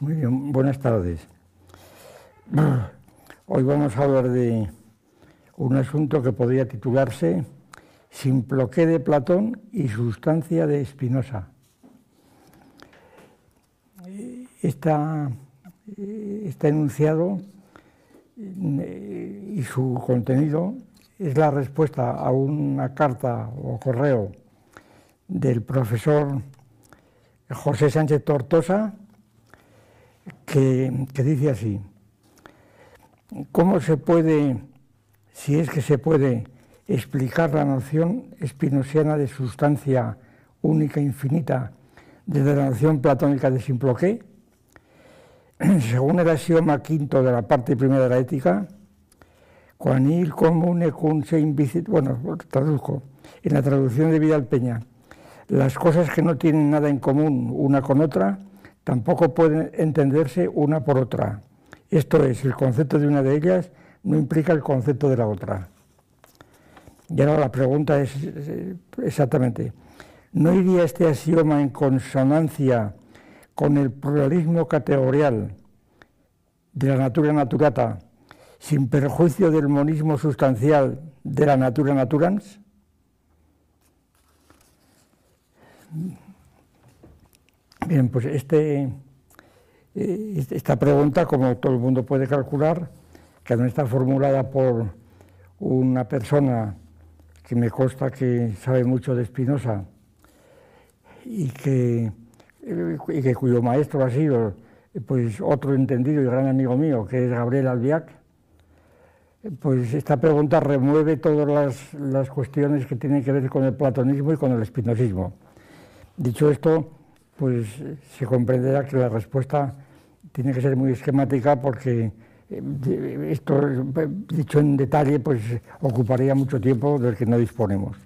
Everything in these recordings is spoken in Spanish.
Muy bien, buenas tardes. Hoy vamos a hablar de un asunto que podría titularse Simploqué de Platón y sustancia de Spinoza. Está, está enunciado y su contenido es la respuesta a una carta o correo del profesor José Sánchez Tortosa, que, dice así, ¿cómo se puede, si es que se puede, explicar la noción espinosiana de sustancia única infinita desde la noción platónica de Simploqué? Según el axioma quinto de la parte primera de la ética, il comune cum se invicit, bueno, traduzco, en la traducción de Vidal Peña, las cosas que no tienen nada en común una con otra tampoco pueden entenderse una por otra. Esto es, el concepto de una de ellas no implica el concepto de la otra. Y ahora la pregunta es exactamente, ¿no iría este axioma en consonancia con el pluralismo categorial de la natura naturata sin perjuicio del monismo sustancial de la natura naturans? Bien, pues este, eh, esta pregunta, como todo el mundo puede calcular, que no está formulada por una persona que me consta que sabe mucho de Spinoza y que, eh, y que cuyo maestro ha sido pues otro entendido y gran amigo mío, que es Gabriel Albiac, pues esta pregunta remueve todas las, las cuestiones que tienen que ver con el platonismo y con el espinosismo. Dicho esto, pues se comprenderá que la respuesta tiene que ser muy esquemática porque eh, esto, dicho en detalle, pues ocuparía mucho tiempo del que no disponemos.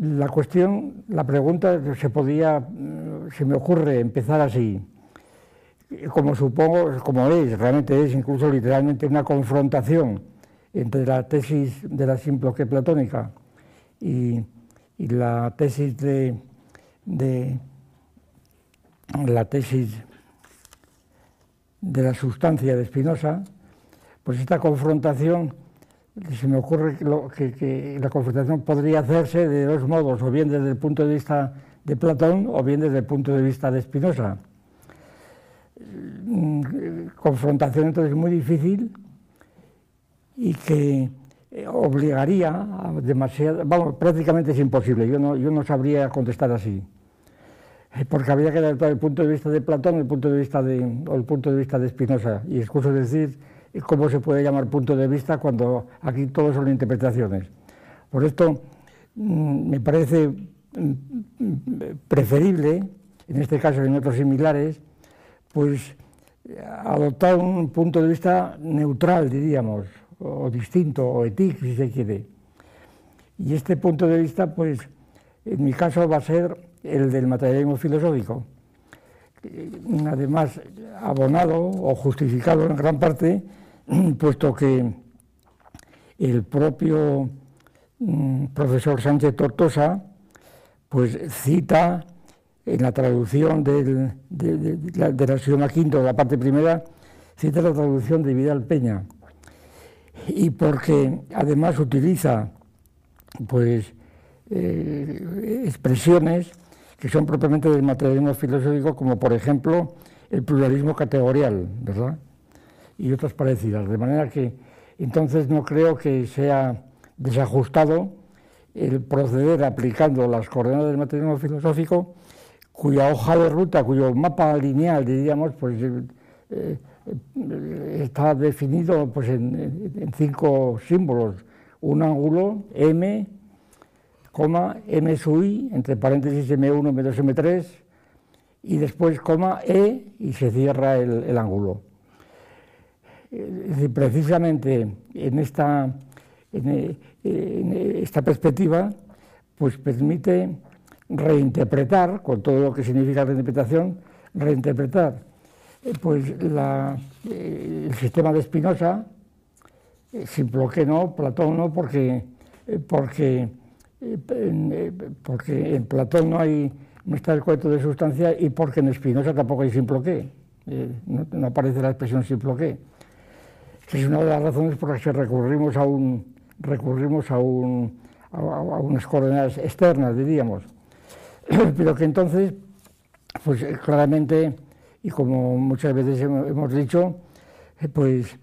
La cuestión, la pregunta se podía, se me ocurre empezar así, como supongo, como es, realmente es incluso literalmente una confrontación entre la tesis de la simploque platónica y y la tesis de, la tesis de la sustancia de Spinoza, pues esta confrontación, se me ocurre que, la confrontación podría hacerse de dos modos, o bien desde el punto de vista de Platón o bien desde el punto de vista de Spinoza. Mm, confrontación entonces muy difícil y que eh, obligaría a demasiado, vamos, prácticamente es imposible, yo no, yo no sabría contestar así, eh, porque habría que dar el punto de vista de Platón el punto de vista de, o el punto de vista de Spinoza, y excuso decir eh, cómo se puede llamar punto de vista cuando aquí todo son interpretaciones. Por esto mm, me parece mm, preferible, en este caso y en otros similares, pues adoptar un punto de vista neutral, diríamos, o distinto, o etic, si se quiere. Y este punto de vista, pues, en mi caso va a ser el del materialismo filosófico, además abonado o justificado en gran parte, puesto que el propio mm, profesor Sánchez Tortosa, pues cita en la traducción del, de, de, de, la Quinto, la parte primera, cita la traducción de Vidal Peña y porque además utiliza pues eh, expresiones que son propiamente del materialismo filosófico, como por ejemplo el pluralismo categorial, ¿verdad? Y otras parecidas. De manera que entonces no creo que sea desajustado el proceder aplicando las coordenadas del materialismo filosófico, cuya hoja de ruta, cuyo mapa lineal, diríamos, pues eh, está definido pues, en, cinco símbolos. Un ángulo M, coma, M sub I, entre paréntesis M1, M2, M3, y después coma E y se cierra el, ángulo. precisamente en esta, en, esta perspectiva, pues permite reinterpretar, con todo lo que significa reinterpretación, reinterpretar eh, pues eh, el sistema de Spinoza, eh, simple que no, Platón no, porque, porque, porque en Platón no hay, no está el cuento de sustancia y porque en Spinoza tampoco hay simple qué, eh, no, aparece la expresión simple qué. Es una de las razones por las que recurrimos a, un, recurrimos a, un, a, unas coordenadas externas, diríamos. Pero que entonces, pues claramente, y como muchas veces hemos dicho, eh, pues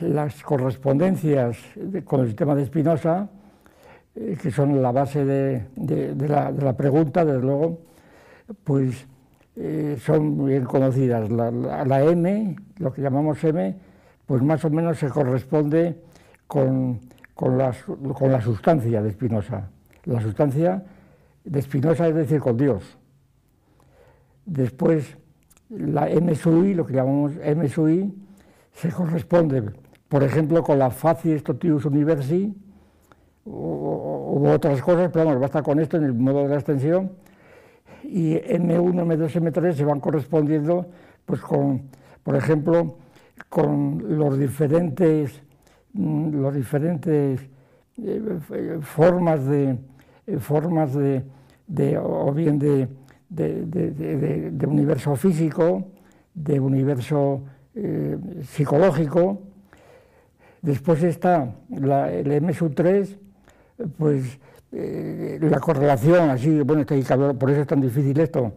las correspondencias con el sistema de Spinoza, eh, que son la base de, la, pregunta, desde luego, pues eh, son bien conocidas. La, M, lo que llamamos M, pues más o menos se corresponde con, con, la, con la sustancia de Spinoza. La sustancia de Spinoza es decir, con Dios. Después, la M sui, lo que llamamos M sui, se corresponde por ejemplo, con la Facies Totius Universi, u otras cosas, pero vamos, basta con esto en el modo de la extensión, y M1, M2, M3 se van correspondiendo, pues con, por ejemplo, con los diferentes, mm, los diferentes eh, formas de, eh, formas de, o bien de, de, universo físico, de universo eh, psicológico, Después está el MSU3, pues eh, la correlación, así, bueno, por eso es tan difícil esto,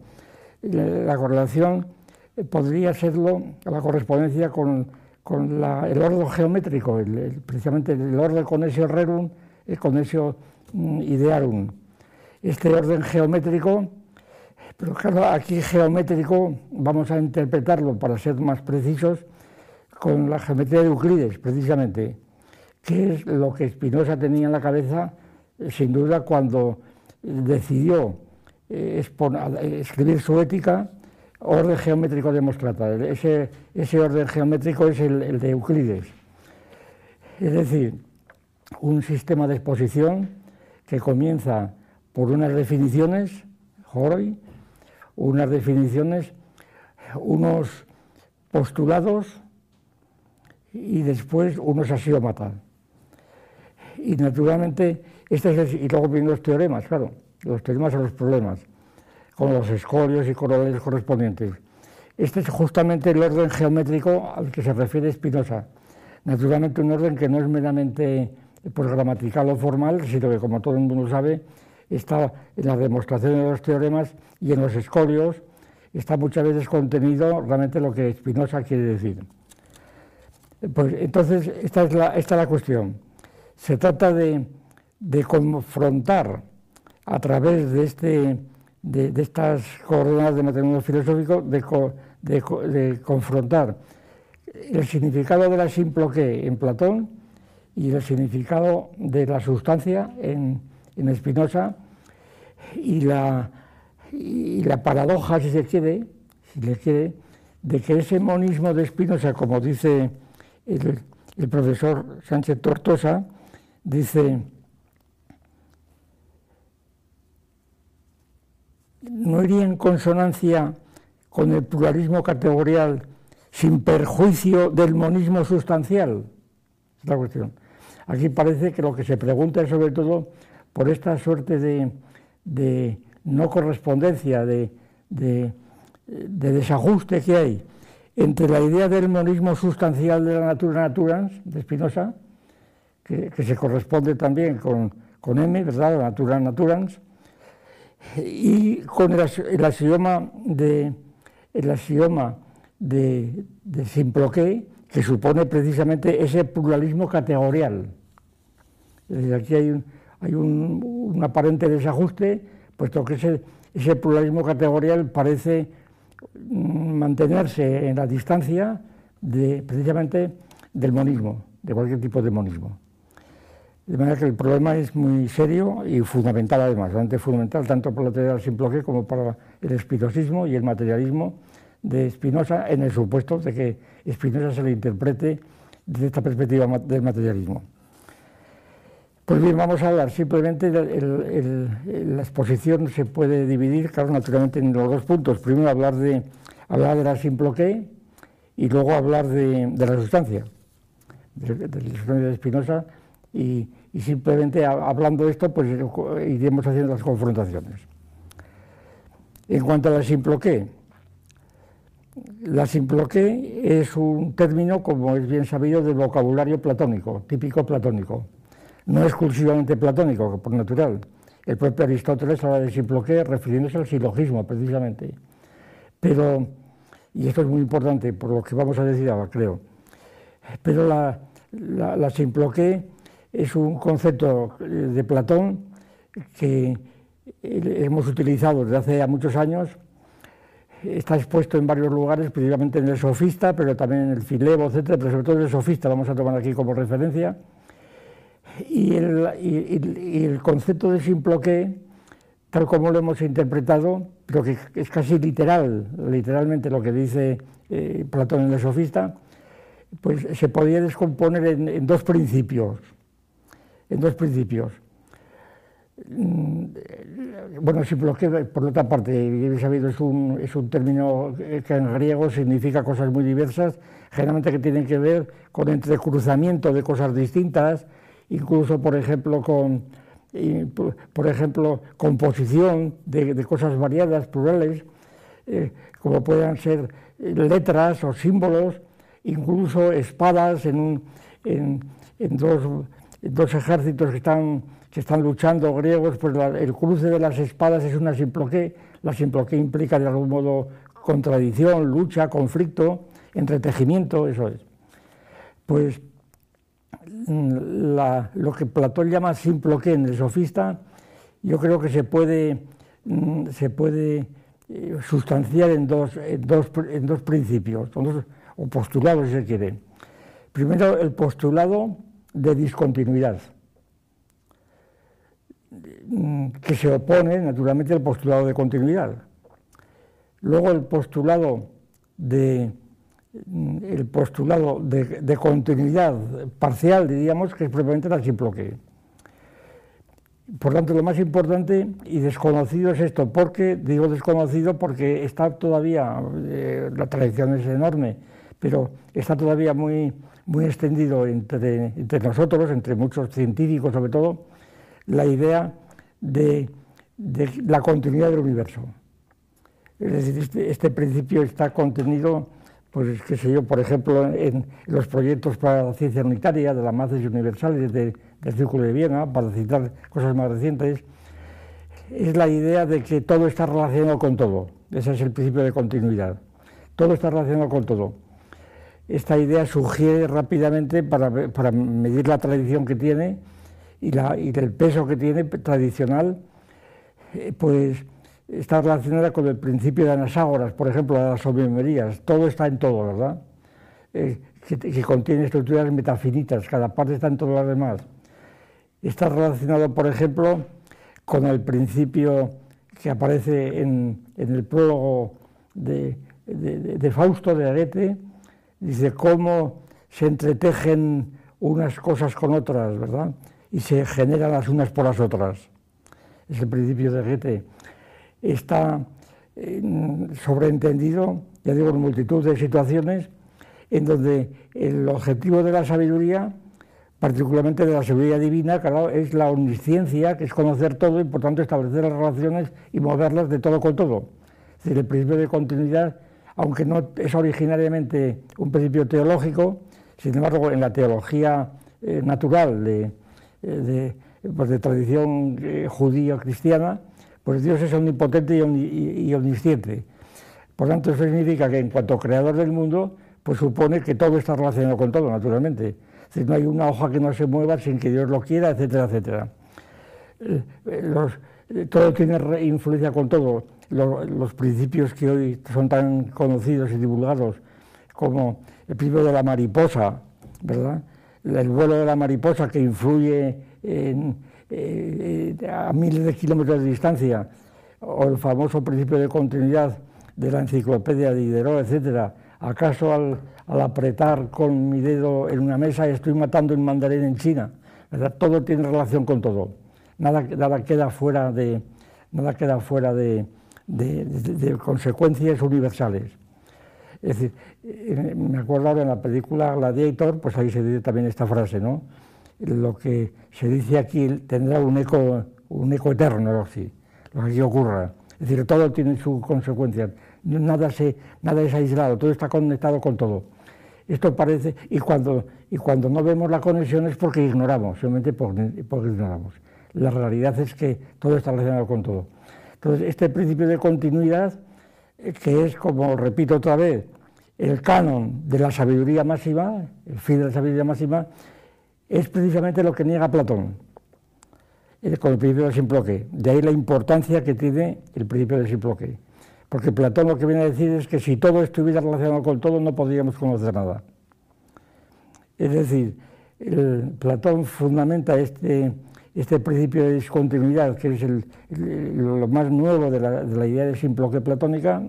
la, correlación eh, podría serlo la correspondencia con, el orden geométrico, precisamente el orden con ese rerum, el conesio mm, idearum. Este orden geométrico, pero claro, aquí geométrico vamos a interpretarlo para ser más precisos, con la geometría de Euclides, precisamente, que es lo que Spinoza tenía en la cabeza, eh, sin duda, cuando decidió eh, escribir su ética, orden geométrico de Mostrata. Ese, ese orden geométrico es el, de Euclides. Es decir, un sistema de exposición que comienza por unas definiciones, hoy, unas definiciones, unos postulados, y después uno se ha sido matar. Y naturalmente, este es y luego vienen los teoremas, claro, los teoremas son los problemas, con los escorios y corolas correspondientes. Este es justamente el orden geométrico al que se refiere Spinoza. Naturalmente un orden que no es meramente pues, gramatical o formal, sino que como todo el mundo sabe, está en la demostración de los teoremas y en los escorios, está muchas veces contenido realmente lo que Spinoza quiere decir. Pues entonces, esta es la, esta la cuestión. Se trata de, confrontar a través de, este, de, estas coordenadas de materialismo filosófico, de, confrontar el significado de la simple que en Platón y el significado de la sustancia en, en Spinoza y la, y la paradoja, si se quiere, si le quiere, de que ese monismo de Spinoza, como dice el, profesor Sánchez Tortosa dice, no iría en consonancia con el pluralismo categorial sin perjuicio del monismo sustancial. Es la cuestión. Aquí parece que lo que se pregunta es sobre todo por esta suerte de, no correspondencia, de, de, desajuste que hay entre la idea del monismo sustancial de la natura naturans, de Spinoza, que, se corresponde también con, con M, ¿verdad?, la natura naturans, y con el, axioma de el axioma de, de que supone precisamente ese pluralismo categorial. aquí hay un, hay un, aparente desajuste, puesto que ese, pluralismo categorial parece mantenerse en la distancia de, precisamente del monismo, de cualquier tipo de monismo. De manera que el problema es muy serio y fundamental además, bastante fundamental tanto para la teoría del simple como para el espinosismo y el materialismo de Spinoza en el supuesto de que Spinoza se le interprete desde esta perspectiva del materialismo. Pues bien, vamos a hablar simplemente, la exposición se puede dividir, claro, naturalmente en los dos puntos. Primero hablar de, hablar de la simple que y luego hablar de, la sustancia, de, la sustancia de Espinosa y, simplemente hablando de esto, pues iremos haciendo las confrontaciones. En cuanto a la simploqué, la simploqué es un término, como es bien sabido, de vocabulario platónico, típico platónico. No exclusivamente platónico, por natural. El propio Aristóteles habla de simploqué refiriéndose al silogismo, precisamente. Pero, y esto es muy importante por lo que vamos a decir ahora, creo, pero la, la, simploqué es un concepto de Platón que hemos utilizado desde hace muchos años, está expuesto en varios lugares, principalmente en el sofista, pero también en el filebo, etcétera, pero sobre todo en el sofista, vamos a tomar aquí como referencia y el, concepto de simploqué, tal como lo hemos interpretado, pero que es casi literal, literalmente lo que dice eh, Platón en el Sofista, pues se podría descomponer en, dos principios. En dos principios. Mm, bueno, simploqué, por otra parte, sabido, es un, es un término que en griego significa cosas muy diversas, generalmente que tienen que ver con entrecruzamiento de cosas distintas, incluso, por ejemplo, con, por ejemplo, composición de, cosas variadas, plurales, eh, como puedan ser letras o símbolos, incluso espadas en, en, dos, dos, ejércitos que están, que están luchando griegos, pues el cruce de las espadas es una simploqué, la simploqué implica de algún modo contradicción, lucha, conflicto, entretejimiento, eso es. Pues lo que Platón llama simploqué en el sofista, yo creo que se puede, mm, se puede eh, sustanciar en dos, en dos, en dos principios, o postulados si se quiere. Primero, el postulado de discontinuidad, mm, que se opone naturalmente al postulado de continuidad. Luego el postulado de Mm, el postulado de, continuidad parcial, diríamos, que es propiamente la simploqué. Por tanto, lo más importante y desconocido es esto. ¿Por qué digo desconocido? Porque está todavía, eh, la tradición es enorme, pero está todavía muy, muy extendido entre, nosotros, entre muchos científicos sobre todo, la idea de, de la continuidad del universo. Es decir, este, este principio está contenido pues qué sé yo, por ejemplo, en los proyectos para la ciencia unitaria de las masas universales del Círculo de Viena, para citar cosas más recientes, es la idea de que todo está relacionado con todo. Ese es el principio de continuidad. Todo está relacionado con todo. Esta idea sugiere rápidamente para, medir la tradición que tiene y, y el peso que tiene tradicional, eh, pues está relacionada con el principio de Anaságoras, por ejemplo, de las homeomerías. Todo está en todo, ¿verdad? Que, contiene estructuras metafinitas, cada parte está en todo lo demás. Está relacionado, por ejemplo, con el principio que aparece en, el prólogo de, de, Fausto de Arete, dice cómo se entretejen unas cosas con otras, ¿verdad? Y se generan las unas por las otras. Es el principio de Goethe está eh, sobreentendido, ya digo, en multitud de situaciones en donde el objetivo de la sabiduría, particularmente de la sabiduría divina, es la omnisciencia, que es conocer todo y por tanto establecer las relaciones y moverlas de todo con todo. Es decir, el principio de continuidad, aunque no es originariamente un principio teológico, sin embargo, en la teología eh, natural de, eh, pues de tradición judío-cristiana, pues Dios es omnipotente y, omnisciente. Por tanto, eso significa que en cuanto creador del mundo, pues supone que todo está relacionado con todo, naturalmente. Es no hay una hoja que no se mueva sin que Dios lo quiera, etcétera, etcétera. Eh, eh, todo tiene influencia con todo. Los, principios que hoy son tan conocidos y divulgados, como el principio de la mariposa, ¿verdad? El vuelo de la mariposa que influye en, eh, a miles de kilómetros de distancia, o el famoso principio de continuidad de la enciclopedia de Diderot, etcétera, ¿acaso al, apretar con mi dedo en una mesa estoy matando un mandarín en China? Todo tiene relación con todo. Nada, queda fuera de, nada queda fuera de, de, consecuencias universales. Es decir, eh, me acuerdo ahora en la película Gladiator, pues ahí se dice también esta frase, ¿no? Lo que se dice aquí tendrá un eco, un eco eterno, lo que aquí ocurra. Es decir, todo tiene su consecuencia, nada, se, nada es aislado, todo está conectado con todo. Esto parece, y cuando, y cuando no vemos la conexión es porque ignoramos, simplemente porque, porque ignoramos. La realidad es que todo está relacionado con todo. Entonces, este principio de continuidad, eh, que es, como repito otra vez, el canon de la sabiduría máxima, el fin de la sabiduría máxima, es precisamente lo que niega Platón con el principio del simploque. De ahí la importancia que tiene el principio del simploque. Porque Platón lo que viene a decir es que si todo estuviera relacionado con todo no podríamos conocer nada. Es decir, Platón fundamenta este, este principio de discontinuidad, que es lo más nuevo de la, de la idea de simploque platónica,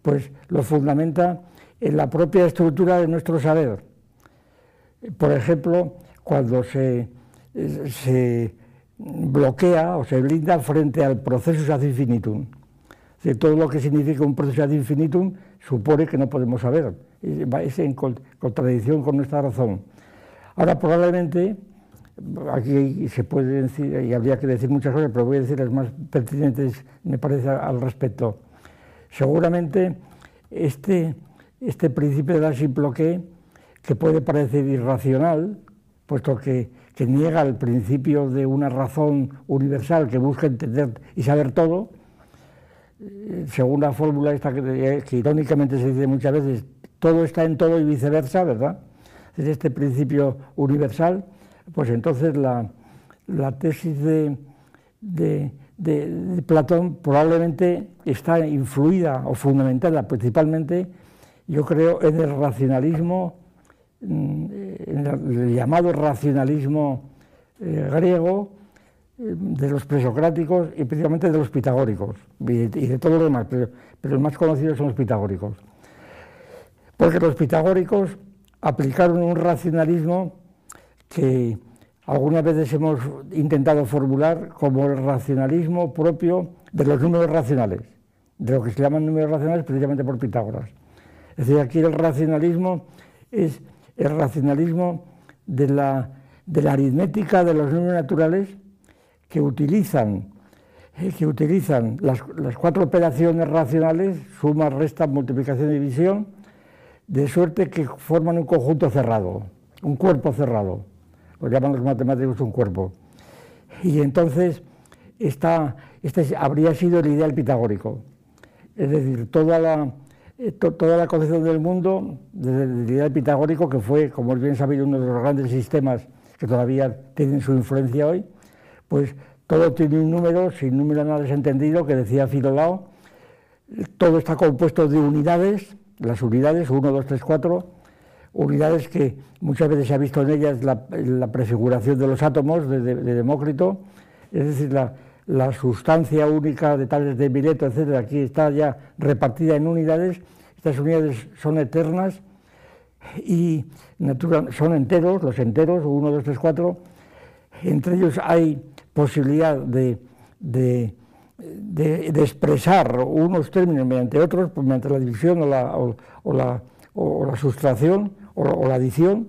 pues lo fundamenta en la propia estructura de nuestro saber. Por ejemplo, cuando se, se bloquea o se blinda frente al proceso ad infinitum. De todo lo que significa un proceso ad infinitum supone que no podemos saber, es en contradicción con nuestra razón. Ahora probablemente, aquí se puede decir, y habría que decir muchas cosas, pero voy a decir las más pertinentes, me parece, al respecto. Seguramente este, este principio de la simploque, que puede parecer irracional, puesto que niega el principio de una razón universal que busca entender y saber todo, eh, según la fórmula esta que, irónicamente se dice muchas veces, todo está en todo y viceversa, ¿verdad? Es este principio universal, pues entonces la, tesis de, de, Platón probablemente está influida o fundamentada principalmente, yo creo, en el racionalismo en el llamado racionalismo eh, griego, eh, de los presocráticos y principalmente de los pitagóricos y de, todos los demás, pero, pero, los más conocidos son los pitagóricos. Porque los pitagóricos aplicaron un racionalismo que algunas veces hemos intentado formular como el racionalismo propio de los números racionales, de lo que se llaman números racionales precisamente por Pitágoras. Es decir, aquí el racionalismo es el racionalismo de la, aritmética de los números naturales que utilizan, eh, que utilizan las, cuatro operaciones racionales, suma, resta, multiplicación y división, de suerte que forman un conjunto cerrado, un cuerpo cerrado. Lo llaman los matemáticos un cuerpo. Y entonces esta, este habría sido el ideal pitagórico. Es decir, toda la, eh, toda la concepción del mundo desde el ideal pitagórico, que fue, como es bien sabido, uno de los grandes sistemas que todavía tienen su influencia hoy, pues todo tiene un número, sin número nada es entendido, que decía Filolao, todo está compuesto de unidades, las unidades, 1, 2, 3, 4, unidades que muchas veces se ha visto en ellas la, prefiguración de los átomos de, Demócrito, es decir, la, la sustancia única de tales de Mileto, etcétera, aquí está ya repartida en unidades. Estas unidades son eternas y son enteros, los enteros, 1, 2, 3, 4. Entre ellos hay posibilidad de, de, expresar unos términos mediante otros, pues mediante la división o la, o, la, o la sustracción o, la adición,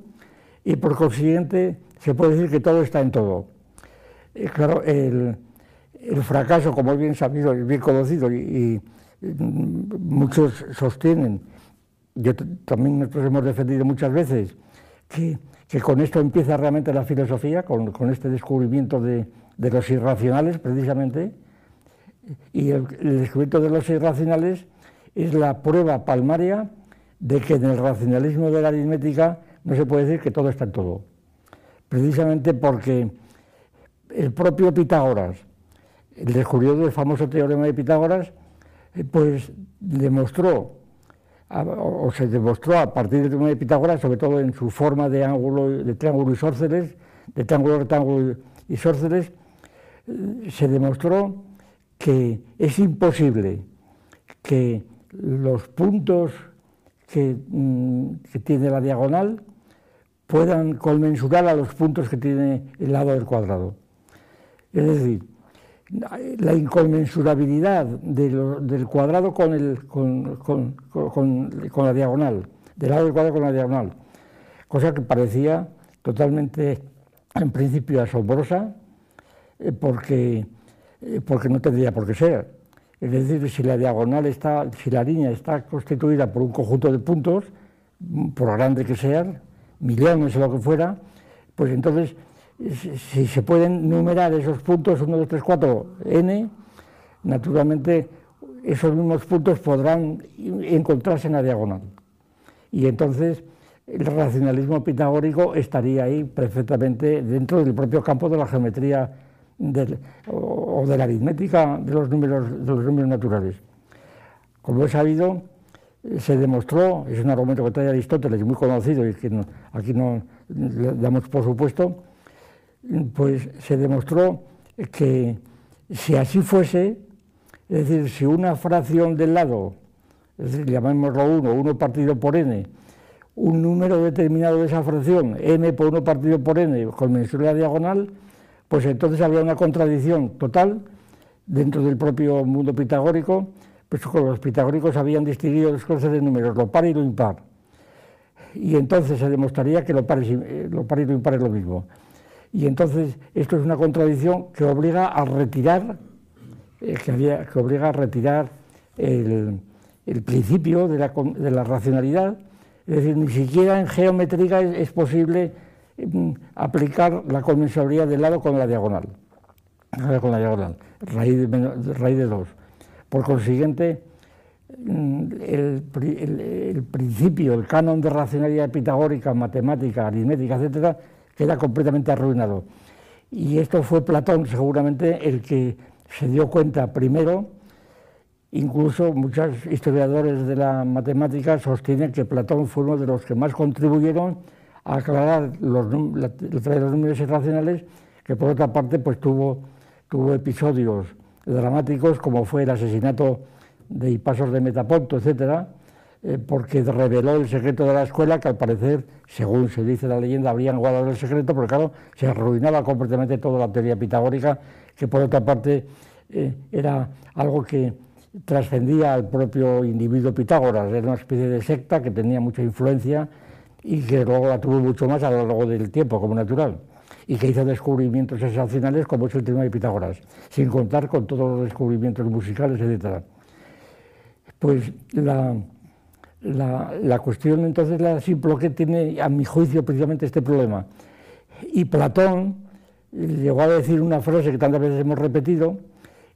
y por consiguiente se puede decir que todo está en todo. Eh, claro, el, el fracaso, como es bien sabido y bien conocido, y, muchos sostienen, yo también nosotros hemos defendido muchas veces, que, con esto empieza realmente la filosofía, con, este descubrimiento de, los irracionales precisamente, y el, descubrimiento de los irracionales es la prueba palmaria de que en el racionalismo de la aritmética no se puede decir que todo está en todo. Precisamente porque el propio Pitágoras, el descubridor del famoso teorema de Pitágoras, eh, pues demostró, o se demostró a partir del teorema de Pitágoras, sobre todo en su forma de ángulo, de triángulo isósceles, de triángulo, rectángulo isósceles, eh, se demostró que es imposible que los puntos que, mm, que tiene la diagonal puedan conmensurar a los puntos que tiene el lado del cuadrado. Es decir, la inconmensurabilidad del cuadrado con, el, con, la diagonal, del lado del cuadrado con la diagonal, cosa que parecía totalmente, en principio, asombrosa, eh, porque, eh, porque no tendría por qué ser. Es decir, si la diagonal está, si la línea está constituida por un conjunto de puntos, por grande que sean, millones o lo que fuera, pues entonces si se pueden numerar esos puntos, 1, 2, 3, 4, n, naturalmente esos mismos puntos podrán encontrarse en la diagonal. Y entonces el racionalismo pitagórico estaría ahí perfectamente dentro del propio campo de la geometría o de la aritmética de los números, de los números naturales. Como he sabido, se demostró, es un argumento que trae Aristóteles, muy conocido y que aquí no damos por supuesto, pues se demostró que si así fuese, es decir, si una fracción del lado, es decir, llamémoslo 1, 1 partido por n, un número determinado de esa fracción, n por 1 partido por n, con la diagonal, pues entonces había una contradicción total dentro del propio mundo pitagórico, pues los pitagóricos habían distinguido dos clases de números, lo par y lo impar. Y entonces se demostraría que lo par, lo par y lo impar es lo mismo. Y entonces esto es una contradicción que obliga a retirar, eh, que, obliga a retirar el, principio de la, racionalidad. Es decir, ni siquiera en geometría es, posible mm, aplicar la conmensurabilidad del lado con la diagonal. Con la diagonal, raíz de, raíz de 2. Por consiguiente, mm, el, el, principio, el canon de racionalidad pitagórica, matemática, aritmética, etcétera, queda completamente arruinado. Y esto fue Platón seguramente el que se dio cuenta primero, incluso muchos historiadores de la matemática sostienen que Platón fue uno de los que más contribuyeron a aclarar los, los números irracionales, que por otra parte pues tuvo, tuvo episodios dramáticos como fue el asesinato de Hipasos de Metaponto, etcétera, eh, porque reveló el secreto de la escuela, que al parecer, según se dice la leyenda, habrían guardado el secreto, porque claro, se arruinaba completamente toda la teoría pitagórica, que por otra parte eh, era algo que trascendía al propio individuo Pitágoras, era una especie de secta que tenía mucha influencia y que luego la tuvo mucho más a lo largo del tiempo, como natural, y que hizo descubrimientos excepcionales como es el tema de Pitágoras, sin contar con todos los descubrimientos musicales, etc. Pues la, la, cuestión entonces la que tiene, a mi juicio, precisamente este problema. Y Platón llegó a decir una frase que tantas veces hemos repetido,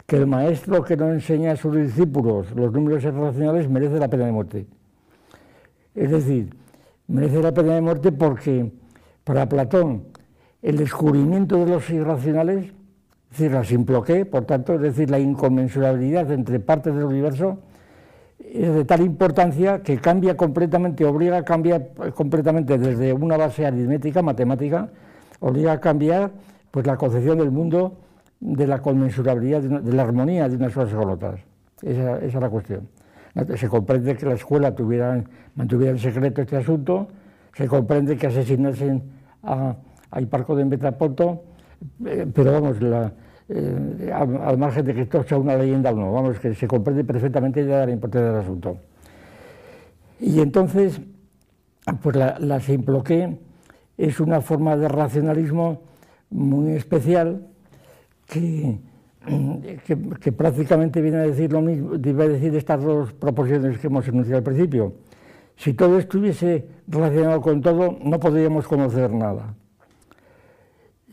que el maestro que no enseña a sus discípulos los números irracionales merece la pena de muerte. Es decir, merece la pena de muerte porque para Platón el descubrimiento de los irracionales, es decir, la por tanto, es decir, la inconmensurabilidad entre partes del universo, es de tal importancia que cambia completamente, obliga a cambiar completamente desde una base aritmética, matemática, obliga a cambiar pues, la concepción del mundo de la conmensurabilidad, de, la armonía de unas cosas con otras. Esa, es la cuestión. Se comprende que la escuela tuviera, mantuviera en secreto este asunto, se comprende que asesinasen a, a Hiparco de Metaponto, eh, pero vamos, la, eh, al, margen de que esto sea una leyenda o no, vamos, que se comprende perfectamente la importancia del asunto. Y entonces, pues la, la es una forma de racionalismo muy especial que, que, prácticamente viene a decir lo mismo, iba a decir estas dos proposiciones que hemos enunciado al principio. Si todo estuviese relacionado con todo, no podríamos conocer nada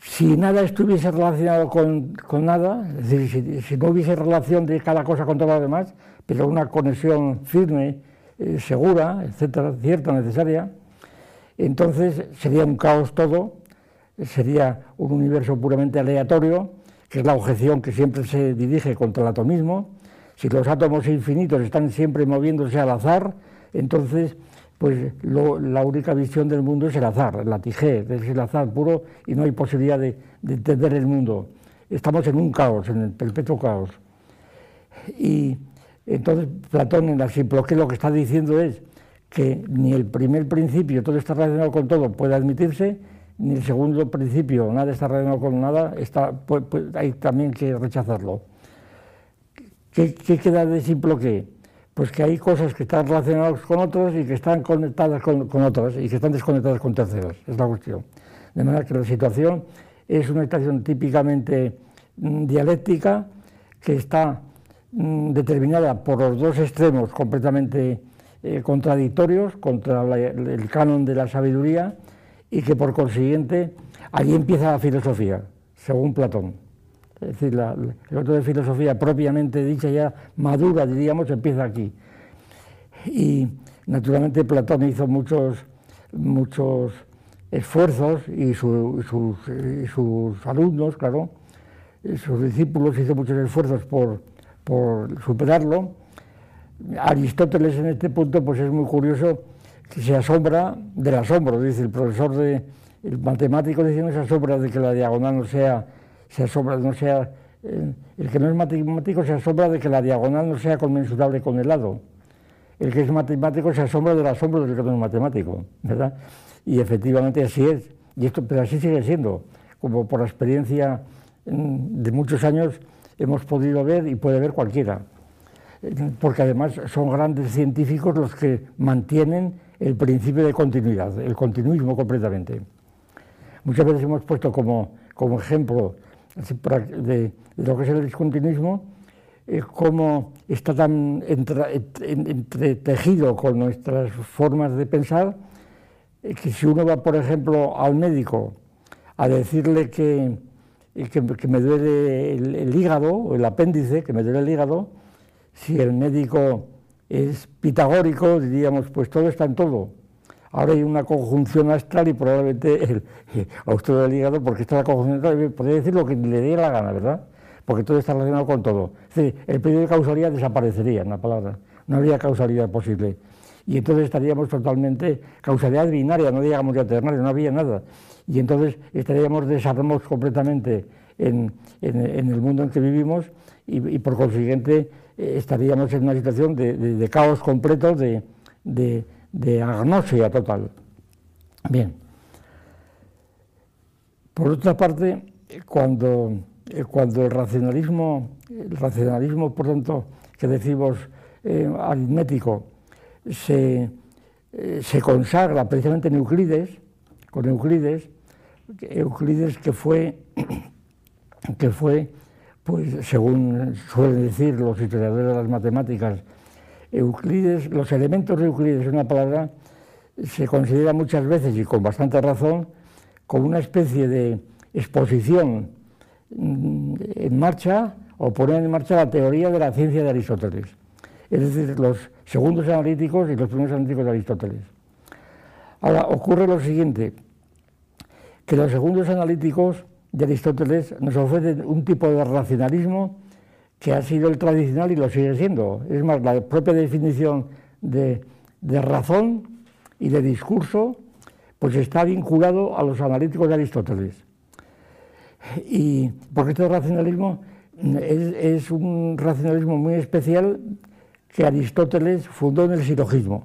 si nada estuviese relacionado con, nada, es decir, si, no hubiese relación de cada cosa con todo lo demás, pero una conexión firme, eh, segura, etcétera, cierta, necesaria, entonces sería un caos todo, sería un universo puramente aleatorio, que es la objeción que siempre se dirige contra el atomismo. Si los átomos infinitos están siempre moviéndose al azar, entonces pues la única visión del mundo es el azar, la tijé, es el azar puro y no hay posibilidad de, entender el mundo. Estamos en un caos, en el perpetuo caos. Y entonces Platón en la simploquía lo que está diciendo es que ni el primer principio, todo está relacionado con todo, puede admitirse, ni el segundo principio, nada está relacionado con nada, está, hay también que rechazarlo. ¿Qué, qué queda de simploqué? Pues que hay cosas que están relacionadas con otras y que están conectadas con, otras y que están desconectadas con terceras, es la cuestión. De manera que la situación es una situación típicamente mm, dialéctica que está mm, determinada por los dos extremos completamente eh, contradictorios contra el canon de la sabiduría y que por consiguiente allí empieza la filosofía, según Platón. Es decir, el otro de filosofía propiamente dicha, ya madura, diríamos, empieza aquí. Y naturalmente Platón hizo muchos, muchos esfuerzos y, sus, alumnos, claro, sus discípulos hizo muchos esfuerzos por, superarlo. Aristóteles en este punto pues es muy curioso que se asombra del asombro, dice el profesor de el matemático diciendo se asombra de que la diagonal no sea, se asombra, no sea, eh, el que no es matemático se asombra de que la diagonal no sea conmensurable con el lado. El que es matemático se asombra del asombro del que no es matemático, ¿verdad? Y efectivamente así es, y esto, pero así sigue siendo, como por la experiencia mm, de muchos años hemos podido ver y puede ver cualquiera, porque además son grandes científicos los que mantienen el principio de continuidad, el continuismo completamente. Muchas veces hemos puesto como, como ejemplo de, lo que es el discontinuismo, eh, cómo está tan entretejido con nuestras formas de pensar que si uno va, por ejemplo, al médico a decirle que, que, me duele el, hígado o el apéndice, que me duele el hígado, si el médico es pitagórico, diríamos, pues todo está en todo. Ahora hay una conjunción astral y probablemente el, a usted del hígado, porque está la conjunción astral, podría decir lo que le dé la gana, ¿verdad? Porque todo está relacionado con todo. Es decir, el periodo de causalidad desaparecería, en la palabra. No habría causalidad posible y entonces estaríamos totalmente causalidad binaria, no digamos ya ternaria, no había nada. Y entonces estaríamos desarmados completamente en, el mundo en que vivimos y, por consiguiente eh, estaríamos en una situación de, caos completo, de, de, agnosia total. Bien. Por otra parte, cuando, eh, cuando el racionalismo, el racionalismo, por tanto, que decimos eh, aritmético, se, eh, se consagra precisamente en Euclides, con Euclides, Euclides que fue, que fue pues según suelen decir los historiadores de las matemáticas, Euclides, los elementos de Euclides, una palabra, se considera muchas veces y con bastante razón como una especie de exposición mm, en marcha o poner en marcha la teoría de la ciencia de Aristóteles es decir, los segundos analíticos y los primeros analíticos de Aristóteles. Ahora, ocurre lo siguiente, que los segundos analíticos de Aristóteles nos ofrecen un tipo de racionalismo que ha sido el tradicional y lo sigue siendo. Es más, la propia definición de, razón y de discurso pues está vinculado a los analíticos de Aristóteles. Y porque este racionalismo es, es un racionalismo muy especial que Aristóteles fundó en el silogismo.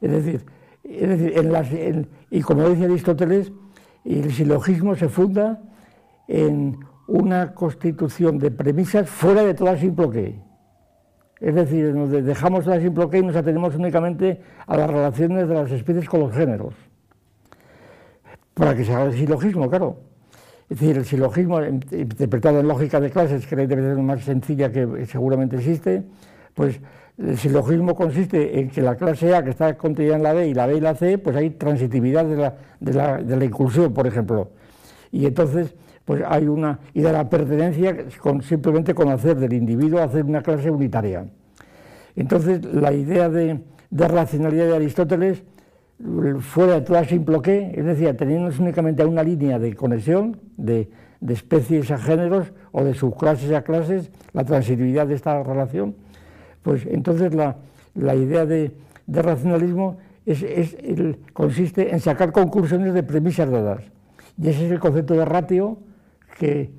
Es decir, y como dice Aristóteles, el silogismo se funda en una constitución de premisas fuera de toda simple. Es decir, nos dejamos la simple y nos atenemos únicamente a las relaciones de las especies con los géneros. Para que se haga el silogismo, claro. Es decir, el silogismo, interpretado en lógica de clases, que es la más sencilla que seguramente existe, pues el silogismo consiste en que la clase A que está contenida en la B y la B y la C, pues hay transitividad de la, de la, inclusión, por ejemplo. Y entonces, pues hay una, y de la pertenencia con, simplemente con hacer del individuo hacer una clase unitaria. Entonces, la idea de, racionalidad de Aristóteles, fuera de toda simple que, es decir, teniendo únicamente una línea de conexión de, de especies a géneros o de subclases a clases, la transitividad de esta relación, pues entonces la, idea de, racionalismo consiste en sacar conclusiones de premisas dadas. Y ese es el concepto de ratio que,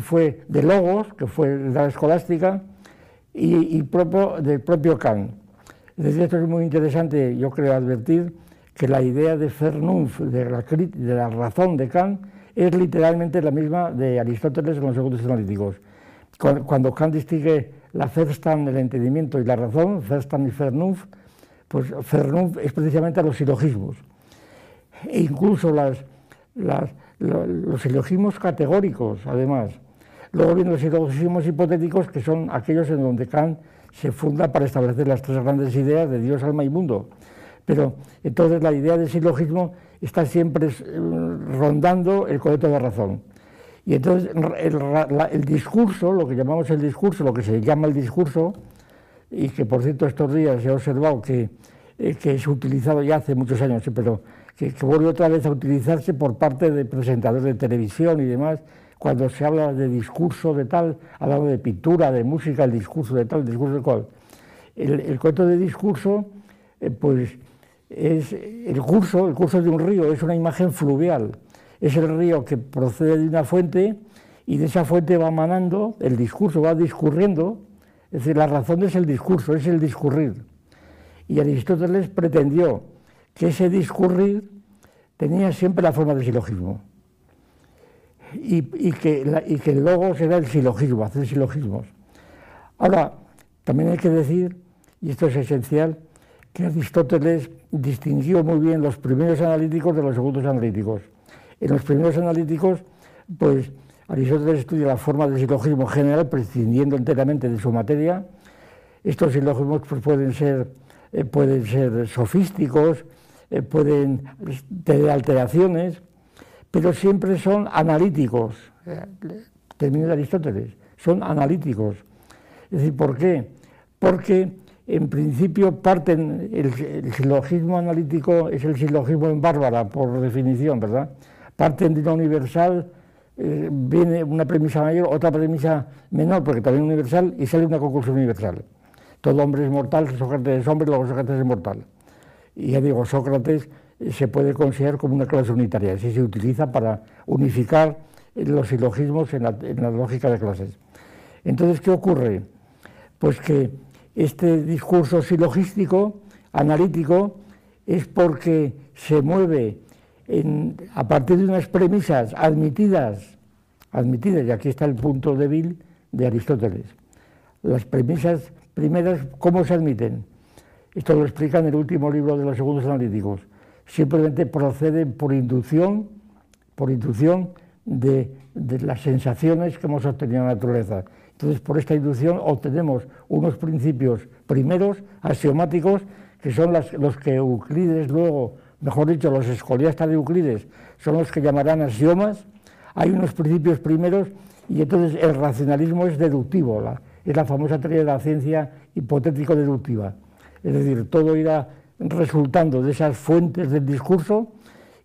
fue de logos, que fue de la escolástica, y, propio, del propio Kant. Desde esto es muy interesante, yo creo, advertir que la idea de Vernunft, de la, de la razón de Kant, es literalmente la misma de Aristóteles en los segundos analíticos. Cuando Kant distingue la Verstand, el entendimiento y la razón, Verstand y Vernunft, pues Vernunft es precisamente los silogismos. E incluso las, los silogismos categóricos, además. Luego vienen los silogismos hipotéticos, que son aquellos en donde Kant se funda para establecer las tres grandes ideas de Dios, alma y mundo. Pero entonces la idea del silogismo está siempre eh, rondando el concepto de razón. Y entonces el, discurso, lo que llamamos el discurso, lo que se llama el discurso, y que por cierto estos días he observado que, eh, que es utilizado ya hace muchos años, pero que, vuelve otra vez a utilizarse por parte de presentadores de televisión y demás, cuando se habla de discurso de tal, hablando de pintura, de música, el discurso de tal, el discurso de cual. El, cuento de discurso, eh, pues es el curso, el curso de un río, es una imagen fluvial. Es el río que procede de una fuente y de esa fuente va manando, el discurso va discurriendo, es decir, la razón es el discurso, es el discurrir. Y Aristóteles pretendió que ese discurrir tenía siempre la forma de silogismo. Y, que, y que luego será el silogismo, hacer silogismos. Ahora, también hay que decir, y esto es esencial, que Aristóteles distinguió muy bien los primeros analíticos de los segundos analíticos. En los primeros analíticos, pues Aristóteles estudia la forma del silogismo general, prescindiendo enteramente de su materia. Estos silogismos pues, eh, pueden ser sofísticos, eh, pueden tener alteraciones, pero siempre son analíticos. Eh, término de Aristóteles, son analíticos. Es decir, ¿por qué? Porque en principio parten, el, silogismo analítico es el silogismo en bárbara, por definición, ¿verdad? Parten de una universal, eh, viene una premisa mayor, otra premisa menor, porque también universal, y sale una conclusión universal. Todo hombre es mortal, Sócrates es hombre, luego Sócrates es mortal y ya digo, Sócrates se puede considerar como una clase unitaria, así se utiliza para unificar los silogismos en la, lógica de clases. Entonces, ¿qué ocurre? Pues que este discurso silogístico, analítico, es porque se mueve a partir de unas premisas admitidas, admitidas, y aquí está el punto débil de Aristóteles. Las premisas primeras, ¿cómo se admiten? Esto lo explica en el último libro de los segundos analíticos. Simplemente proceden por inducción, por inducción de, las sensaciones que hemos obtenido en la naturaleza. Entonces, por esta inducción obtenemos unos principios primeros, axiomáticos, que son los que Euclides luego, mejor dicho, los escoliastas de Euclides, son los que llamarán axiomas. Hay unos principios primeros y entonces el racionalismo es deductivo, es la famosa teoría de la ciencia hipotético-deductiva. Es decir, todo irá resultando de esas fuentes del discurso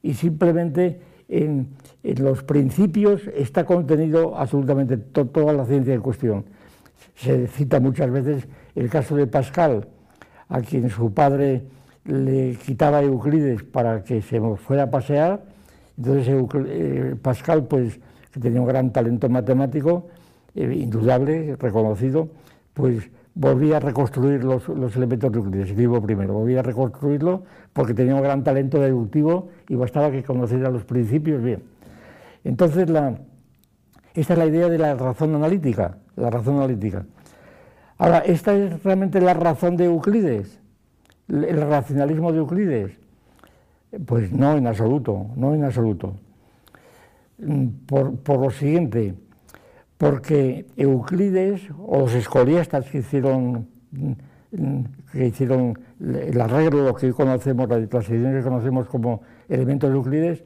y simplemente en, los principios está contenido absolutamente toda la ciencia en cuestión. Se cita muchas veces el caso de Pascal, a quien su padre le quitaba Euclides para que se fuera a pasear. Entonces eh, Pascal, pues, que tenía un gran talento matemático, eh, indudable, reconocido, pues volví a reconstruir los, elementos de Euclides, libro primero, volví a reconstruirlo porque tenía un gran talento deductivo y bastaba que conociera los principios bien. Entonces, la, esta es la idea de la razón analítica, la razón analítica. Ahora, ¿esta es realmente la razón de Euclides? ¿El racionalismo de Euclides? Pues no en absoluto, no en absoluto. Mm, por, por lo siguiente, porque Euclides o los escoliastas que hicieron, que hicieron el arreglo lo que hoy conocemos, las ediciones que conocemos como elementos de Euclides,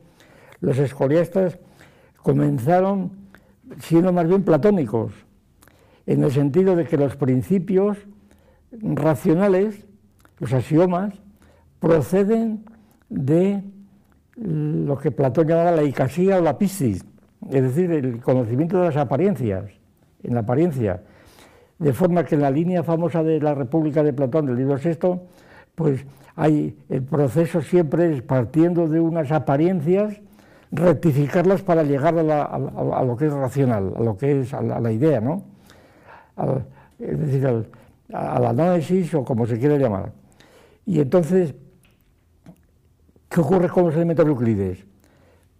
los escoliastas comenzaron siendo más bien platónicos, en el sentido de que los principios racionales, los axiomas, proceden de lo que Platón llamaba la icasía o la piscis, es decir, el conocimiento de las apariencias, en la apariencia, de forma que en la línea famosa de la República de Platón del libro sexto, pues hay el proceso siempre es partiendo de unas apariencias, rectificarlas para llegar a, lo que es racional, a lo que es a la, idea, ¿no? es decir, a la análisis o como se quiera llamar. Y entonces, ¿qué ocurre con los elementos de Euclides?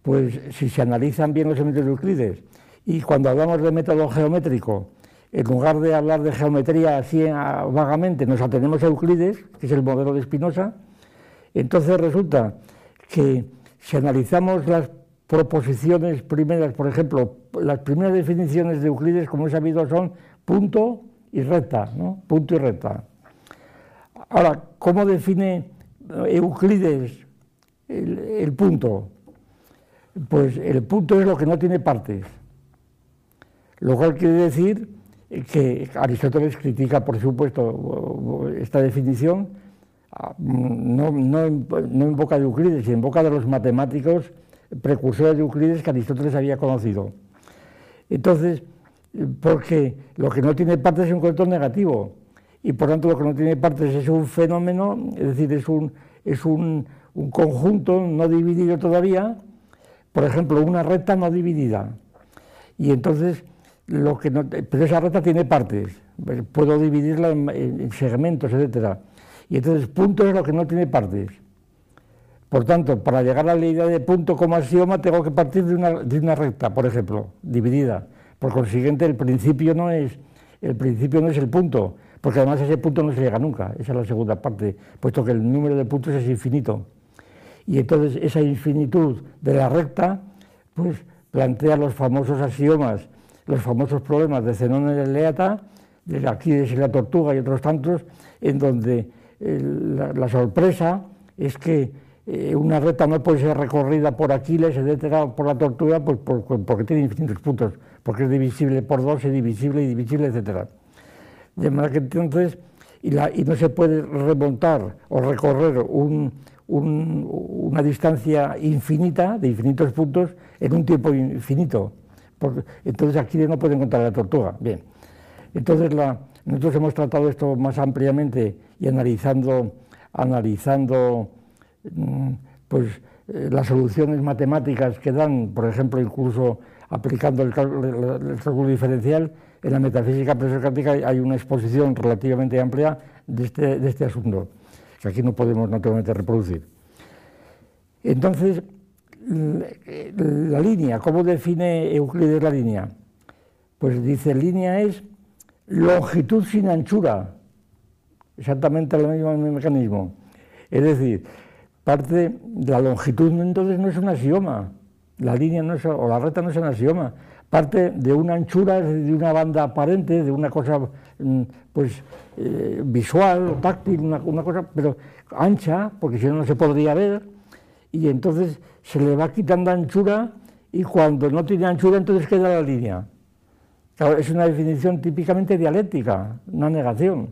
Pues si se analizan bien los elementos de Euclides y cuando hablamos de método geométrico, en lugar de hablar de geometría así vagamente, nos atenemos a Euclides, que es el modelo de Spinoza, entonces resulta que si analizamos las proposiciones primeras, por ejemplo, las primeras definiciones de Euclides, como he sabido, son punto y recta, ¿no? Punto y recta. Ahora, ¿cómo define Euclides el, punto? Pues el punto es lo que no tiene partes, lo cual quiere decir que Aristóteles critica, por supuesto, esta definición, no, no, en boca de Euclides, sino en boca de los matemáticos precursores de Euclides que Aristóteles había conocido. Entonces, porque lo que no tiene partes es un concepto negativo, y por tanto lo que no tiene partes es un fenómeno, es decir, es un, es un, conjunto no dividido todavía, por ejemplo, una recta no dividida. Y entonces, lo que no, pero esa recta tiene partes, puedo dividirla en, segmentos, etc. Y entonces, punto es lo que no tiene partes. Por tanto, para llegar a la idea de punto como axioma, tengo que partir de una, de una recta, por ejemplo, dividida. Por consiguiente, el principio no es el principio no es el punto, porque además ese punto no se llega nunca, esa es la segunda parte, puesto que el número de puntos es infinito. Y entonces esa infinitud de la recta, pues plantea los famosos axiomas, los famosos problemas de Zenón y de Leata, de Aquiles y la tortuga y otros tantos, en donde eh, la, sorpresa es que eh, una recta no puede ser recorrida por Aquiles, etcétera, por la tortuga, pues porque tiene infinitos puntos, porque es divisible por dos, es divisible y divisible, etcétera. De manera que entonces, y, no se puede remontar o recorrer una distancia infinita, de infinitos puntos, en un tiempo infinito. Entonces aquí no puede encontrar la tortuga. Bien. Entonces nosotros hemos tratado esto más ampliamente y analizando, analizando mm, pues, eh, las soluciones matemáticas que dan, por ejemplo, incluso aplicando el cálculo diferencial, en la metafísica presocrática hay una exposición relativamente amplia de este, de este asunto, que aquí no podemos naturalmente reproducir. Entonces, la línea, ¿cómo define Euclides la línea? Pues dice, línea es longitud sin anchura, exactamente el mismo mecanismo. Es decir, parte la longitud entonces no es un axioma, la línea no es, o la recta no es un axioma, parte de una anchura, de una banda aparente, de una cosa mm, pues eh, visual, táctil, una, cosa, pero ancha, porque si no, no se podría ver, y entonces se le va quitando anchura y cuando no tiene anchura entonces queda la línea. es una definición típicamente dialéctica, una negación,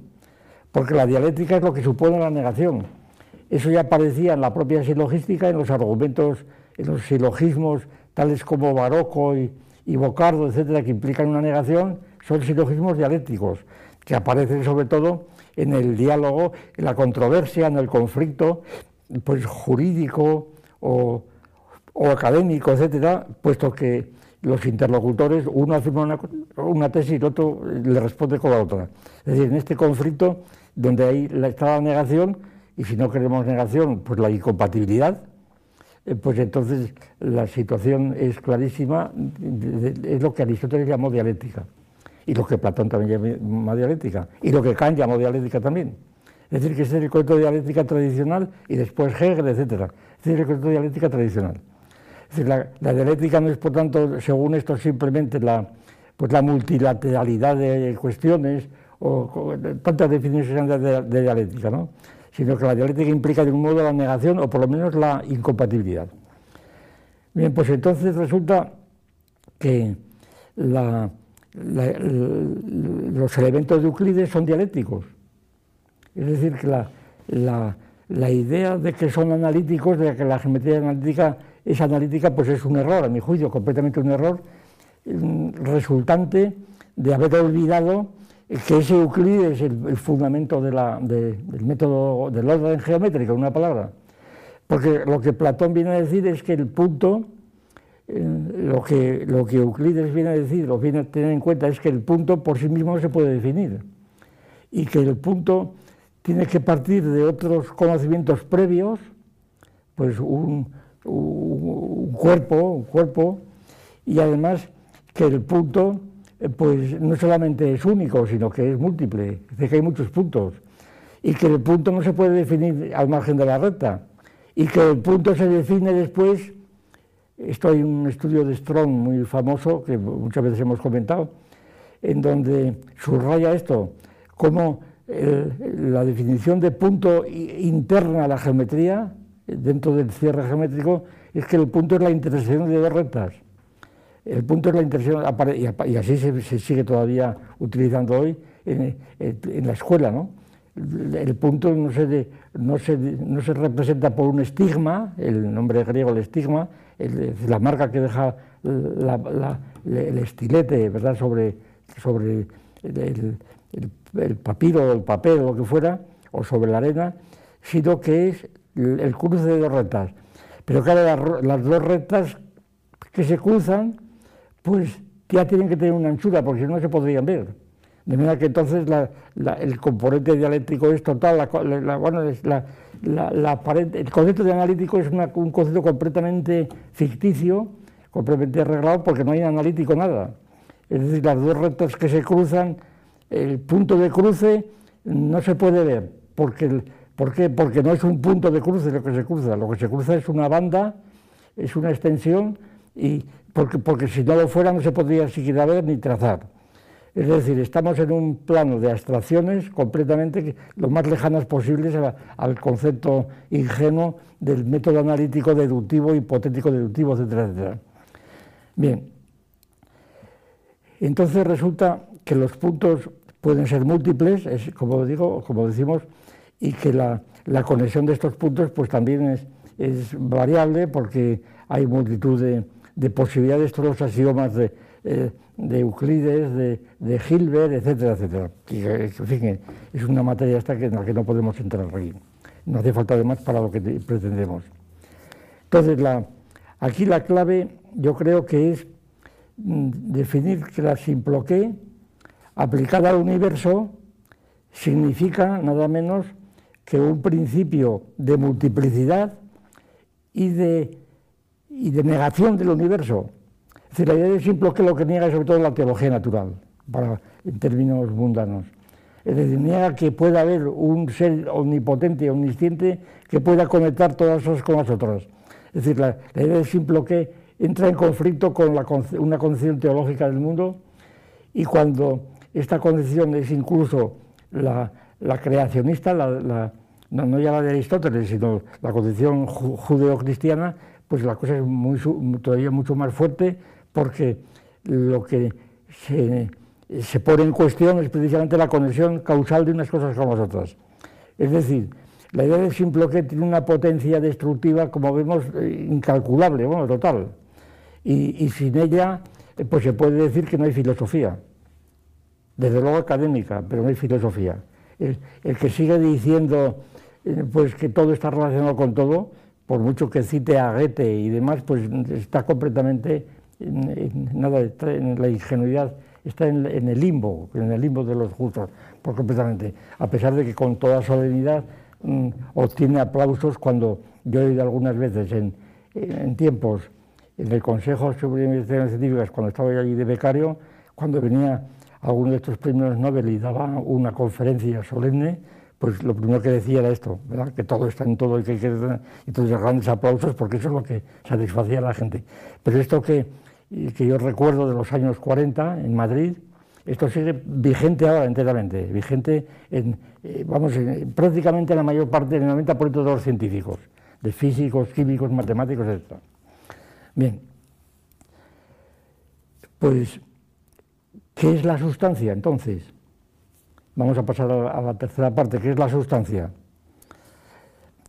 porque la dialéctica es lo que supone la negación. Eso ya aparecía en la propia silogística, en los argumentos, en los silogismos tales como Barocco y, y Bocardo, etcétera, que implican una negación, son silogismos dialécticos, que aparecen sobre todo en el diálogo, en la controversia, en el conflicto pues, jurídico o, académico, etcétera, puesto que los interlocutores, uno afirma una, tesis y el otro le responde con la otra. Es decir, en este conflicto donde hay está la negación, y si no queremos negación, pues la incompatibilidad, pues entonces la situación es clarísima, es lo que Aristóteles llamó dialéctica, y lo que Platón también llamó dialéctica, y lo que Kant llamó dialéctica también. Es decir, que es el concepto de dialéctica tradicional y después Hegel, etc. Es decir, el concepto de dialéctica tradicional. Es decir, la, dialéctica no es, por tanto, según esto, simplemente la, pues la multilateralidad de cuestiones o, tantas definiciones de, de dialéctica, ¿no? Sino que la dialéctica implica de un modo la negación o por lo menos la incompatibilidad. Bien, pues entonces resulta que los elementos de Euclides son dialécticos. Es decir, que la, idea de que son analíticos, de que la geometría analítica es analítica, pues es un error, a mi juicio, completamente un error mm, resultante de haber olvidado que ese Euclides es el, fundamento del método del orden geométrico, una palabra. Porque lo que Platón viene a decir es que el punto, eh, lo, que, lo que Euclides viene a decir, lo viene a tener en cuenta, es que el punto por sí mismo no se puede definir. Y que el punto tiene que partir de otros conocimientos previos, pues un, cuerpo, un cuerpo, y además que el punto pues no solamente es único, sino que es múltiple, es que hay muchos puntos, y que el punto no se puede definir al margen de la recta, y que el punto se define después esto hay un estudio de Strong muy famoso que muchas veces hemos comentado, en donde subraya esto, como la definición de punto interna a la geometría, dentro del cierre geométrico, es que el punto es la intersección de dos rectas. El punto es la intersección, y así se, sigue todavía utilizando hoy en, la escuela, ¿no? El punto no se, no, se, no se, representa por un estigma, el nombre griego el estigma, la marca que deja el estilete ¿verdad? sobre, el, el, papiro el papel o lo que fuera, o sobre la arena, sino que es el cruce de dos rectas. Pero claro, las, dos rectas que se cruzan, pues ya tienen que tener una anchura, porque si no, se podrían ver. De manera que entonces el componente dialéctrico es total, bueno, es el concepto de analítico es un concepto completamente ficticio, completamente arreglado, porque no hay analítico nada. Es decir, las dos rectas que se cruzan el punto de cruce no se puede ver. Porque, ¿Por qué? Porque no es un punto de cruce lo que se cruza, lo que se cruza es una banda, es una extensión, y porque, porque si no lo fuera no se podría siquiera ver ni trazar. Es decir, estamos en un plano de abstracciones completamente lo más lejanas posibles al concepto ingenuo del método analítico deductivo, hipotético deductivo, etcétera, etcétera. Bien, entonces resulta que los puntos pueden ser múltiples, como digo, como decimos, y que la, conexión de estos puntos pues también es, variable porque hay multitud de, posibilidades, todos los axiomas de, eh, Euclides, de, de, Hilbert, etcétera, etcétera. es una materia esta en la que no podemos entrar aquí. No hace falta además para lo que pretendemos. Entonces, la, aquí la clave yo creo que es mm, definir que la simploqué aplicada al universo significa nada menos que un principio de multiplicidad y de, y de negación del universo. Es decir, la idea de simple que lo que niega es sobre todo la teología natural, para, en términos mundanos. Es decir, niega que pueda haber un ser omnipotente, omnisciente, que pueda conectar todas las con las otras. Es decir, la, idea de simple que entra en conflicto con una concepción teológica del mundo y cuando esta concepción es incluso la, creacionista, no, ya la de Aristóteles, sino la concepción judeocristiana, pues la cosa es muy, todavía mucho más fuerte porque lo que se, pone en cuestión es precisamente la conexión causal de unas cosas con las otras. Es decir, la idea del simple que tiene una potencia destructiva, como vemos, eh, incalculable, bueno, total. Y, y sin ella, eh, pues se puede decir que no hay filosofía desde luego académica, pero no hay filosofía. El, que sigue diciendo eh, pues que todo está relacionado con todo, por mucho que cite a Goethe y demás, pues está completamente en, nada, en la ingenuidad, está en, el limbo, en el limbo de los justos, por completamente, a pesar de que con toda solemnidad mm, obtiene aplausos cuando yo he oído algunas veces en, en tiempos en el Consejo sobre Investigaciones Científicas, cuando estaba allí de becario, cuando venía alguno de estos premios Nobel y daba una conferencia solemne, pues lo primero que decía era esto, ¿verdad? que todo está en todo y que hay que... Entonces grandes aplausos porque eso es lo que satisfacía a la gente. Pero esto que, que yo recuerdo de los años 40 en Madrid, esto sigue vigente ahora enteramente, vigente en, eh, vamos, prácticamente en la mayor parte, el 90% de los científicos, de físicos, químicos, matemáticos, etc. Bien, pues ¿Qué es la sustancia entonces? Vamos a pasar a la tercera parte. ¿Qué es la sustancia?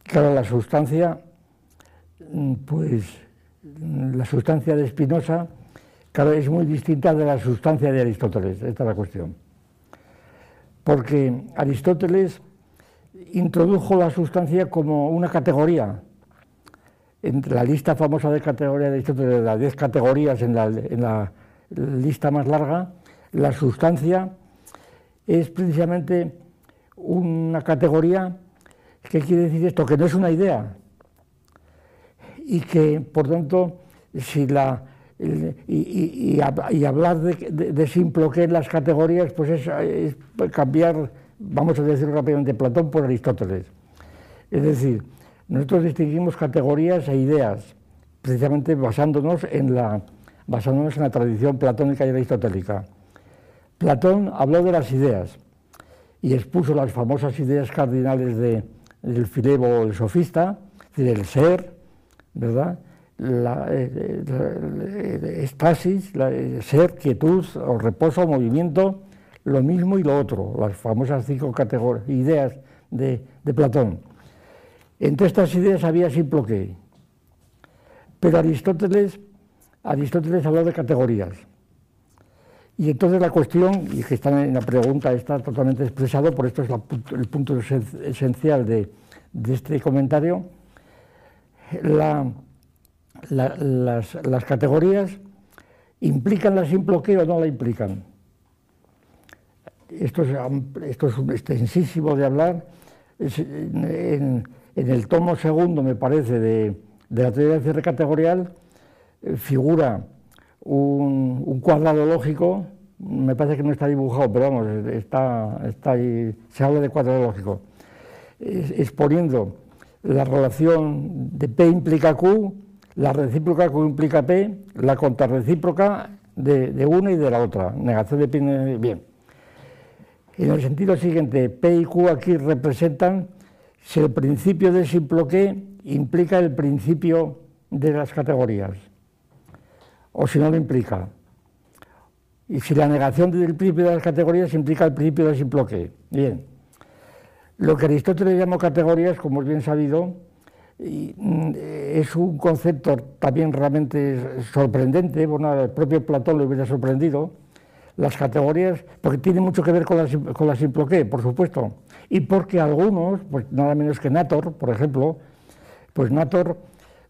Claro, la sustancia, mm, pues la sustancia de Spinoza, claro, es muy distinta de la sustancia de Aristóteles. Esta es la cuestión. Porque Aristóteles introdujo la sustancia como una categoría. Entre la lista famosa de categorías de Aristóteles, las 10 categorías en la lista más larga, la sustancia es precisamente una categoría que quiere decir esto, que no es una idea y que por tanto si la y, hablar de, simple que las categorías pues es, cambiar vamos a decir rápidamente Platón por Aristóteles es decir nosotros distinguimos categorías e ideas precisamente basándonos en la, basándonos en la tradición platónica y aristotélica. Platón habló de las ideas y expuso las famosas ideas cardinales de, del filebo, el sofista, es decir, el ser, ¿verdad? La, estasis, ser, quietud o reposo, movimiento, lo mismo y lo otro, las famosas cinco ideas de, Platón. Entre estas ideas había simploque, pero Aristóteles, Aristóteles habló de categorías. Y entonces la cuestión, y que está en la pregunta está totalmente expresado, por esto es el punto esencial de, este comentario, las, categorías implican la simploque o no la implican. Esto es, esto es extensísimo de hablar. en, el tomo segundo, me parece, de, la teoría de cierre categorial, eh, figura un, cuadrado lógico, me parece que no está dibujado, pero vamos, está, está ahí, se habla de cuadrado lógico, exponiendo la relación de P implica Q, la recíproca Q implica P, la contrarrecíproca de, de una y de la otra, negación de P. Bien. En el sentido siguiente, P y Q aquí representan si el principio de simploque implica el principio de las categorías, o si no lo implica. Y si la negación del principio de las categorías implica el principio de simploque. Bien. Lo que Aristóteles llamó categorías, como es bien sabido, mm, es un concepto también realmente sorprendente, bueno, el propio Platón lo hubiera sorprendido, las categorías, porque tiene mucho que ver con la, con la simploqué, por supuesto, y porque algunos, pues nada menos que Nator, por ejemplo, pues Nator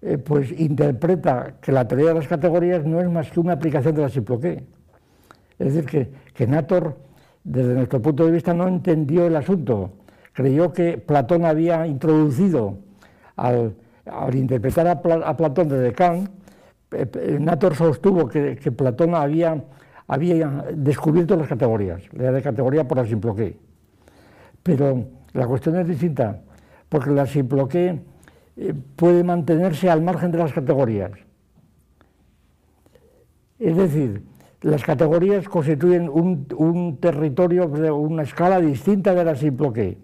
eh, pues interpreta que la teoría de las categorías no es más que una aplicación de la simploqué. Es decir, que, que Nator, desde nuestro punto de vista, no entendió el asunto, creyó que Platón había introducido, al, interpretar a, Platón desde Kant, eh, eh, Nator sostuvo que, Platón había había descubierto las categorías, la de categoría por la simploqué. Pero la cuestión es distinta, porque la simploqué eh, puede mantenerse al margen de las categorías. Es decir, las categorías constituyen un, territorio, una escala distinta de la simploqué.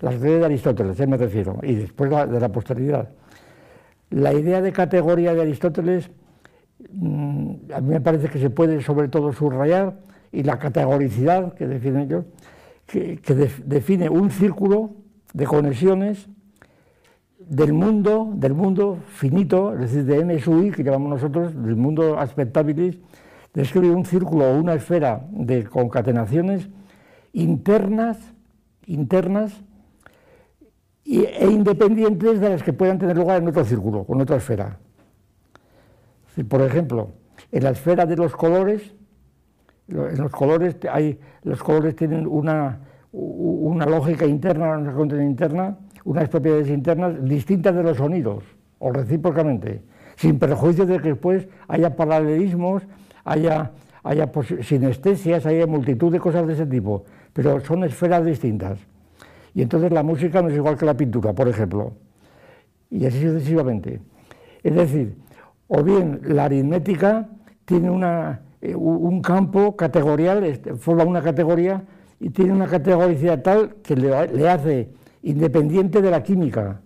Las teorías de Aristóteles, ¿eh? me refiero, y después de la posteridad. La idea de categoría de Aristóteles Mm, a mí me parece que se puede sobre todo subrayar y la categoricidad que define ellos, que, define un círculo de conexiones del mundo, del mundo finito, es decir, de n sub i que llamamos nosotros, del mundo aspectabilis, describe un círculo o una esfera de concatenaciones internas, internas e independientes de las que puedan tener lugar en otro círculo, en otra esfera. Por ejemplo, en la esfera de los colores, en los colores, hay, los colores tienen una, una lógica interna, una interna, unas propiedades internas distintas de los sonidos, o recíprocamente, sin perjuicio de que después haya paralelismos, haya, sinestesias, haya multitud de cosas de ese tipo, pero son esferas distintas. Y entonces la música no es igual que la pintura, por ejemplo, y así sucesivamente. Es decir, o bien la aritmética tiene eh, un campo categorial, este, forma una categoría y tiene una categoricidad tal que le, hace independiente de la química.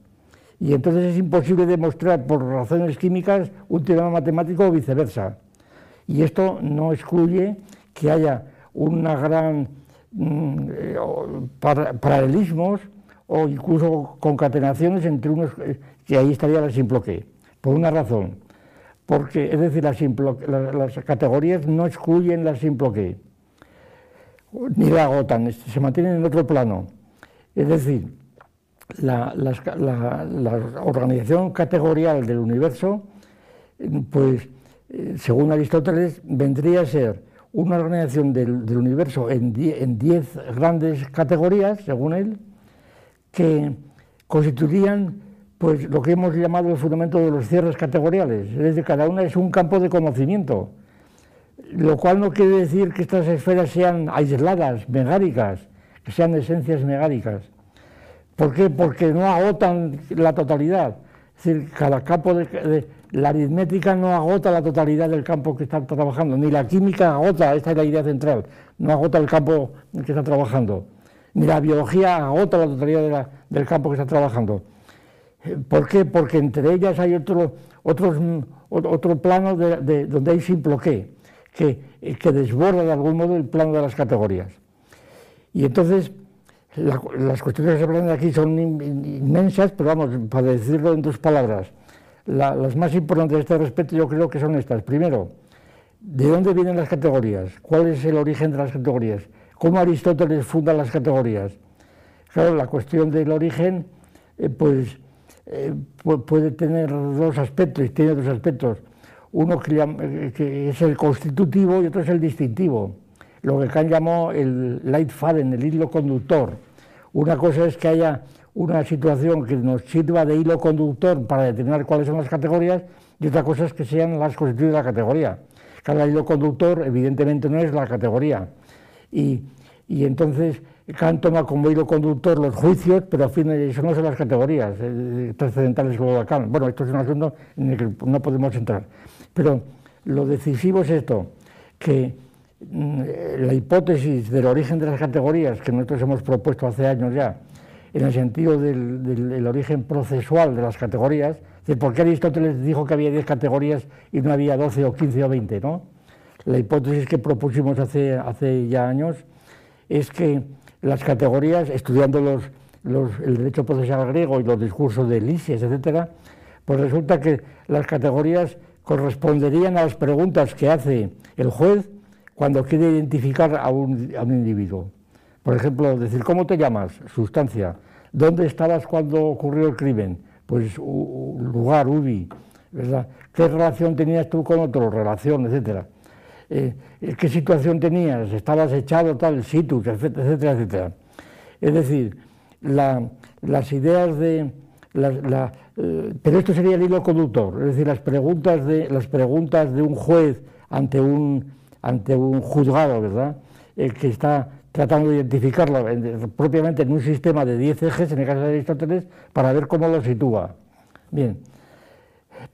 Y entonces es imposible demostrar por razones químicas un teorema matemático o viceversa. Y esto no excluye que haya una gran mm, eh, paralelismos o incluso concatenaciones entre unos, eh, que ahí estaría la simploque, por una razón porque, es decir, las, categorías no excluyen la simploque, ni la agotan, se mantienen en otro plano. Es decir, la, organización categorial del universo, pues, eh, según Aristóteles, vendría a ser una organización del, universo en diez grandes categorías, según él, que constituirían pues lo que hemos llamado el fundamento de los cierres categoriales, es decir, cada una es un campo de conocimiento, lo cual no quiere decir que estas esferas sean aisladas, megáricas, que sean esencias megáricas. ¿Por qué? Porque no agotan la totalidad. Es decir, cada campo de, la aritmética no agota la totalidad del campo que está trabajando, ni la química agota, esta es la idea central, no agota el campo que está trabajando, ni la biología agota la totalidad del campo que está trabajando. ¿Por qué? Porque entre ellas hay otro, otros, otro plano de, donde hay simple que, que desborda de algún modo el plano de las categorías. Y entonces, las cuestiones que se plantean aquí son inmensas, pero vamos, para decirlo en dos palabras, las más importantes de este respecto yo creo que son estas. Primero, ¿de dónde vienen las categorías? ¿Cuál es el origen de las categorías? ¿Cómo Aristóteles funda las categorías? Claro, la cuestión del origen, eh, pues eh, puede tener dos aspectos, y tiene dos aspectos. Uno que, que es el constitutivo y otro es el distintivo lo que Kant llamó el Leitfaden, el hilo conductor. Una cosa es que haya una situación que nos sirva de hilo conductor para determinar cuáles son las categorías y otra cosa es que sean las constituciones de la categoría. Cada hilo conductor evidentemente no es la categoría. Y, entonces Kant toma como hilo conductor los juicios, pero a fin eso no son las categorías eh, trascendentales como Kant. Bueno, esto es un asunto en el que no podemos entrar. Pero lo decisivo es esto, que la hipótesis del origen de las categorías que nosotros hemos propuesto hace años ya, en el sentido del, origen procesual de las categorías, de por qué Aristóteles dijo que había 10 categorías y no había 12 o 15 o 20, ¿no? La hipótesis que propusimos hace, ya años es que las categorías, estudiando los, el derecho procesal griego y los discursos de Lisias, etc., pues resulta que las categorías corresponderían a las preguntas que hace el juez cuando quiere identificar a un, individuo. Por ejemplo, decir, ¿cómo te llamas? Sustancia. ¿Dónde estabas cuando ocurrió el crimen? Pues lugar, UBI, ¿verdad? ¿Qué relación tenías tú con otro? Relación, etcétera. Eh, ¿Qué situación tenías? ¿Estabas echado tal, situs, etcétera, etcétera? Es decir, las ideas de... Eh, pero esto sería el hilo conductor, es decir, las preguntas de, las preguntas de un juez ante un, ante un juzgado, ¿verdad?, el que está tratando de identificarlo propiamente en un sistema de 10 ejes, en el caso de Aristóteles, para ver cómo lo sitúa. Bien,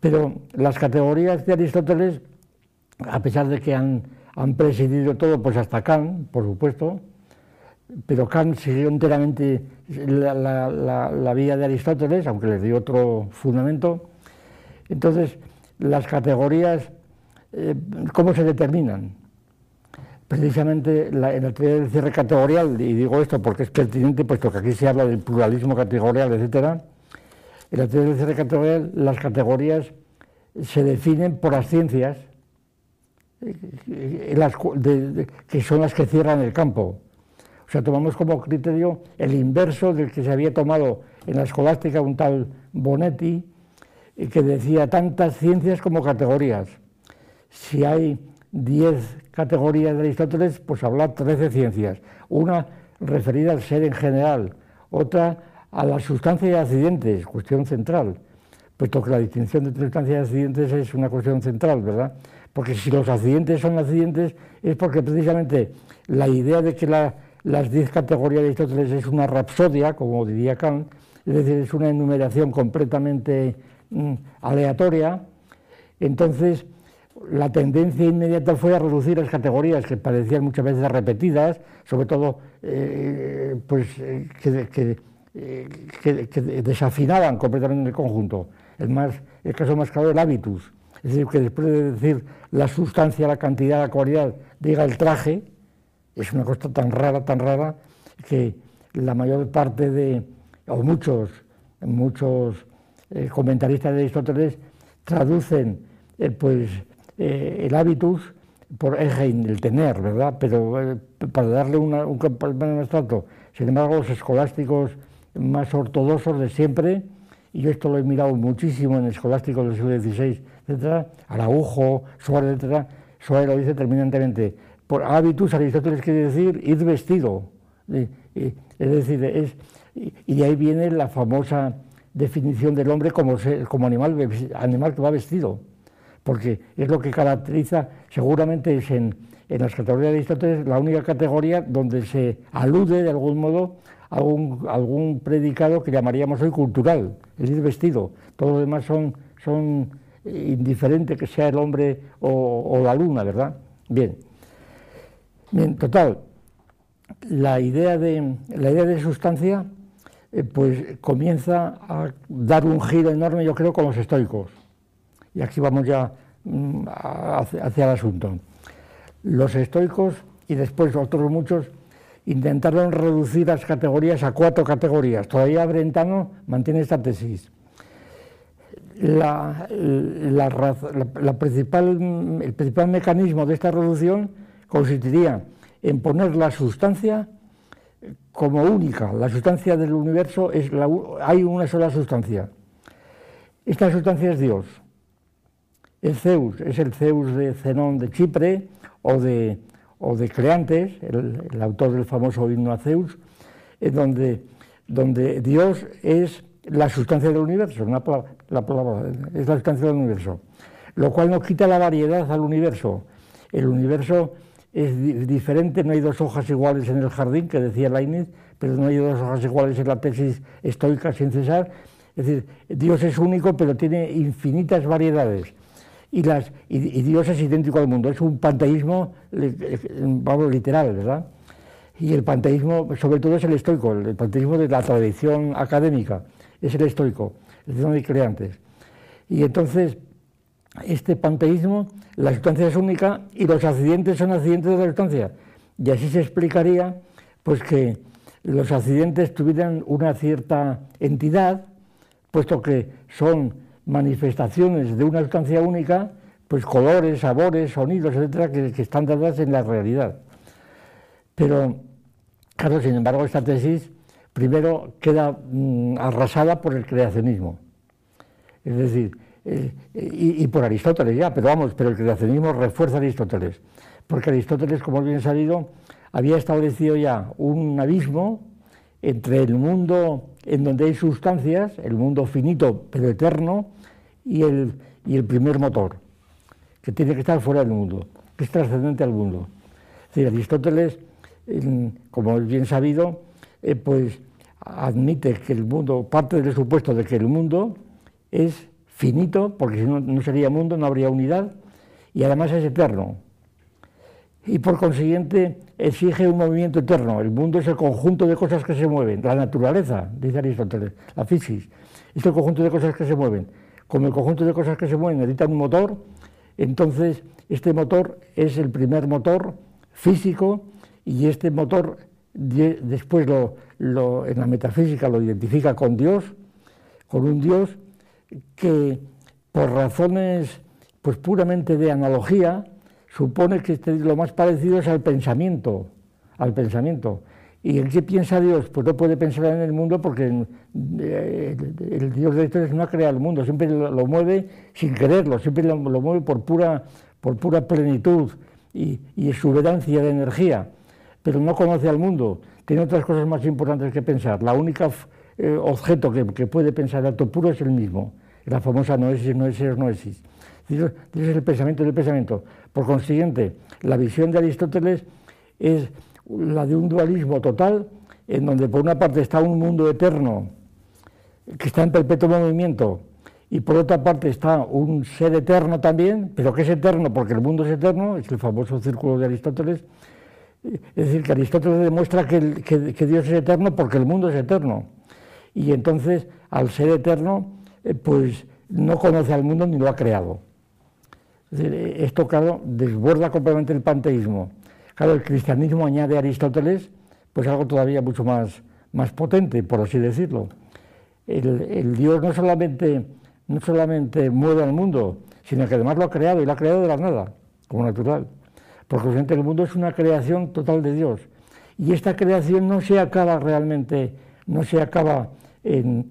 pero las categorías de Aristóteles, a pesar de que han, presidido todo, pues hasta Kant, por supuesto, pero Kant siguió enteramente la, la, vía de Aristóteles, aunque le dio otro fundamento. Entonces, las categorías, eh, ¿cómo se determinan? Precisamente en la teoría del cierre categorial, y digo esto porque es pertinente, puesto que aquí se habla del pluralismo categorial, etc., en la teoría del cierre categorial las categorías se definen por las ciencias, eh, que son las que cierran el campo. O sea, tomamos como criterio el inverso del que se había tomado en la escolástica un tal Bonetti, eh, que decía tantas ciencias como categorías. Si hay 10 categorías de Aristóteles, pues habla 13 ciencias. Una referida al ser en general, otra a la sustancia y accidentes, cuestión central, puesto que la distinción entre sustancia y accidentes es una cuestión central, ¿verdad? Porque si los accidentes son accidentes es porque precisamente la idea de que las 10 categorías de Aristóteles es una rapsodia, como diría Kant, es decir, es una enumeración completamente mm, aleatoria, entonces la tendencia inmediata fue a reducir las categorías que parecían muchas veces repetidas, sobre todo eh, pues, eh, eh, que, desafinaban completamente el conjunto. El, el caso más claro el hábitus, es decir, que después de decir la sustancia, la cantidad, la cualidad, diga el traje, es una cosa tan rara, tan rara, que la mayor parte de, o muchos, muchos comentaristas de Aristóteles traducen pues eh, el hábitus por el tener, ¿verdad? Pero eh, para darle una, un más abstracto. Sin embargo, los escolásticos más ortodoxos de siempre, y yo esto lo he mirado muchísimo en escolásticos del siglo XVI, etcétera, Araujo, Suárez, etcétera, Suárez lo dice terminantemente. Por hábitus, Aristóteles quiere decir ir vestido. es decir, es, y de ahí viene la famosa definición del hombre como, como animal, animal que va vestido porque es lo que caracteriza, seguramente es en, las categorías de Aristóteles la única categoría donde se alude de algún modo a algún, predicado que llamaríamos hoy cultural, el ir vestido. Todo lo demás son, son indiferente que sea el hombre o, la luna, ¿verdad? Bien. Bien, total, la idea de, la idea de sustancia eh, pues comienza a dar un giro enorme, yo creo, con los estoicos. Y aquí vamos ya mm, hacia el asunto. Los estoicos y después otros muchos intentaron reducir las categorías a cuatro categorías. Todavía Brentano mantiene esta tesis. La, principal, el principal mecanismo de esta reducción consistiría en poner la sustancia como única. La sustancia del universo es la, hay una sola sustancia. Esta sustancia es Dios. El Zeus es el Zeus de Zenón de Chipre o de o Creantes, el, autor del famoso himno a Zeus, donde, donde Dios es la sustancia del universo, la palabra, es la sustancia del universo, lo cual no quita la variedad al universo. El universo es diferente, no hay dos hojas iguales en el jardín, que decía Leibniz, pero no hay dos hojas iguales en la tesis estoica sin cesar. Es decir, Dios es único, pero tiene infinitas variedades y, las, y, Dios es idéntico al mundo. Es un panteísmo, vamos, literal, ¿verdad? Y el panteísmo, sobre todo, es el estoico, el panteísmo de la tradición académica, es el estoico, el de creantes. Y entonces, este panteísmo, la sustancia es única y los accidentes son accidentes de la sustancia. Y así se explicaría pues que los accidentes tuvieran una cierta entidad, puesto que son manifestaciones de una sustancia única, pues colores, sabores, sonidos, etcétera, que, están dadas en la realidad. Pero, claro, sin embargo, esta tesis primero queda mm, arrasada por el creacionismo. Es decir, eh, y, por Aristóteles ya, pero vamos, pero el creacionismo refuerza a Aristóteles, porque Aristóteles, como bien sabido, había establecido ya un abismo entre el mundo en donde hay sustancias, el mundo finito pero eterno, y el, y el primer motor, que tiene que estar fuera del mundo, que es trascendente al mundo. Aristóteles, como es bien sabido, eh, pues admite que el mundo, parte del supuesto de que el mundo es finito, porque si no, no sería mundo, no habría unidad, y además es eterno. Y por consiguiente exige un movimiento eterno. El mundo es el conjunto de cosas que se mueven. La naturaleza, dice Aristóteles, la física, es el conjunto de cosas que se mueven. Como el conjunto de cosas que se mueven necesitan un motor, entonces este motor es el primer motor físico y este motor después lo, en la metafísica lo identifica con Dios, con un Dios que por razones pues puramente de analogía supone que este, lo más parecido es al pensamiento, al pensamiento. ¿Y el que piensa Dios? Pues no puede pensar en el mundo porque eh, el, Dios de historia no ha creado el mundo, siempre lo, mueve sin quererlo, siempre lo, mueve por pura, por pura plenitud y, exuberancia de energía, pero no conoce al mundo, tiene otras cosas más importantes que pensar. La única eh, objeto que, puede pensar acto puro es el mismo, la famosa noesis, noesis, noesis. Dios es el pensamiento del pensamiento. Por consiguiente, la visión de Aristóteles es la de un dualismo total, en donde por una parte está un mundo eterno que está en perpetuo movimiento, y por otra parte está un ser eterno también, pero que es eterno porque el mundo es eterno, es el famoso círculo de Aristóteles. Es decir, que Aristóteles demuestra que, Dios es eterno porque el mundo es eterno. Y entonces, al ser eterno, eh, pues no conoce al mundo ni lo ha creado. Esto, claro, desborda completamente el panteísmo. Claro, el cristianismo añade a Aristóteles pues algo todavía mucho más, más potente, por así decirlo. El, Dios no solamente, no solamente mueve al mundo, sino que además lo ha creado y lo ha creado de la nada, como natural. Porque el mundo es una creación total de Dios. Y esta creación no se acaba realmente, no se acaba en,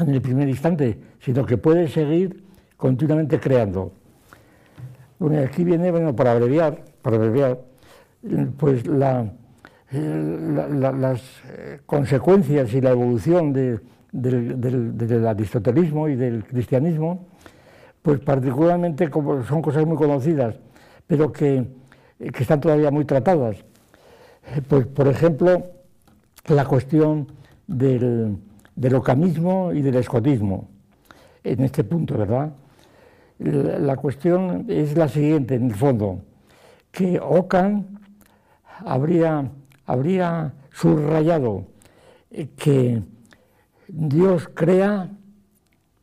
en el primer instante, sino que puede seguir continuamente creando. Bueno, aquí viene, bueno, para abreviar, para abreviar, pues las eh, consecuencias y la evolución del, aristotelismo y del cristianismo, pues particularmente como son cosas muy conocidas, pero que, están todavía muy tratadas. Eh, pues, por ejemplo, la cuestión del, del ocamismo y del escotismo, en este punto, ¿verdad? La cuestión es la siguiente, en el fondo, que Ockham habría, habría subrayado que Dios crea,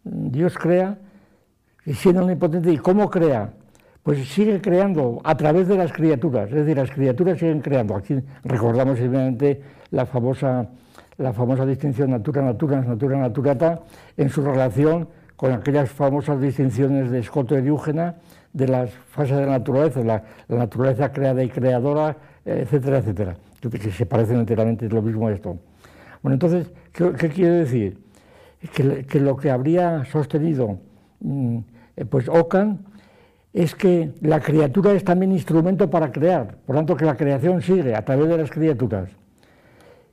Dios crea, siendo omnipotente, ¿y cómo crea? Pues sigue creando a través de las criaturas, es decir, las criaturas siguen creando. Aquí recordamos evidentemente la famosa, la famosa distinción natura-natura, natura-naturata, en su relación con aquellas famosas distinciones de Escoto y Diúgena de las fases de la naturaleza, la, naturaleza creada y creadora, etcétera, etcétera, que se parecen enteramente, lo mismo esto. Bueno, entonces, ¿qué, quiere decir? Que, lo que habría sostenido mm, eh, pues Ockham es que la criatura es también instrumento para crear, por tanto que la creación sigue a través de las criaturas.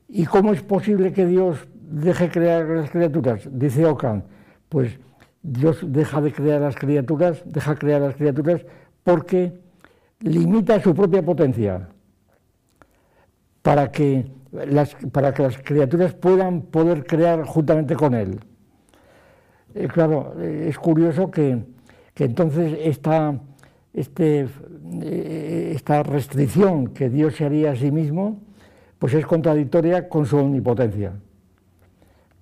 ¿Y cómo es posible que Dios deje crear las criaturas? Dice Ockham, pues Dios deja de crear las criaturas, deja crear las criaturas porque limita su propia potencia para que las, para que las criaturas puedan poder crear juntamente con él. Eh, claro, es curioso que, entonces esta, este, eh, esta restricción que Dios se haría a sí mismo, pues es contradictoria con su omnipotencia,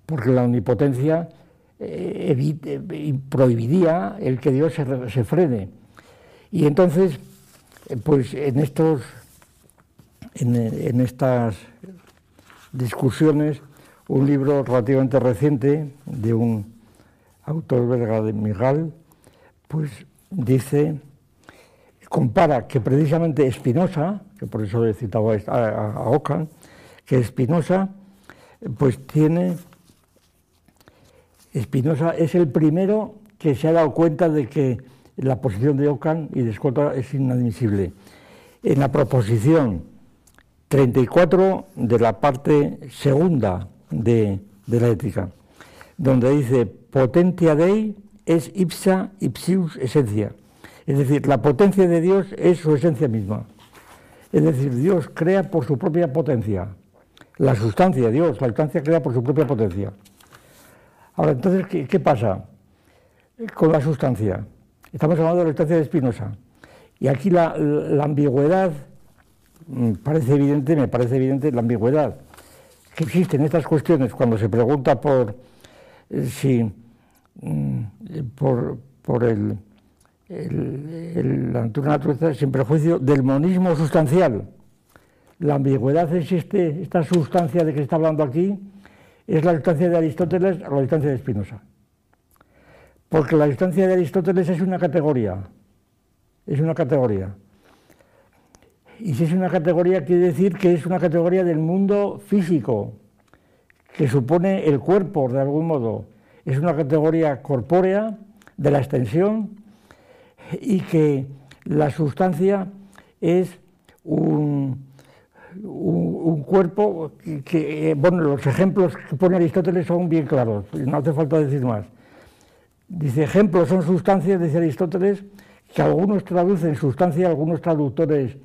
porque la omnipotencia prohibiría el que Dios se, se frene. Y entonces, pues en estos en, estas discusiones un libro relativamente reciente de un autor belga de Migal, pues dice, compara que precisamente Spinoza, que por eso he citado a, a, Ockham, que Spinoza pues tiene, Spinoza es el primero que se ha dado cuenta de que la posición de Ockham y de Escota es inadmisible. En la proposición 34 de la parte segunda de, la ética, donde dice potentia dei es ipsa ipsius esencia. Es decir, la potencia de Dios es su esencia misma. Es decir, Dios crea por su propia potencia. La sustancia, Dios, la sustancia crea por su propia potencia. Ahora, entonces, ¿qué, pasa con la sustancia? Estamos hablando de la sustancia de Spinoza. Y aquí la ambigüedad Mm, parece evidente, me parece evidente la ambigüedad que existe en estas cuestiones cuando se pregunta por eh, si mm, por, por el, la naturaleza sin prejuicio del monismo sustancial. La ambigüedad existe, esta sustancia de que se está hablando aquí, es la sustancia de Aristóteles o la sustancia de Spinoza. Porque la sustancia de Aristóteles es una categoría, es una categoría. Y si es una categoría, quiere decir que es una categoría del mundo físico, que supone el cuerpo de algún modo. Es una categoría corpórea de la extensión y que la sustancia es un, un, cuerpo que, bueno, los ejemplos que pone Aristóteles son bien claros, no hace falta decir más. Dice, ejemplos son sustancias, dice Aristóteles, que algunos traducen sustancia, algunos traductores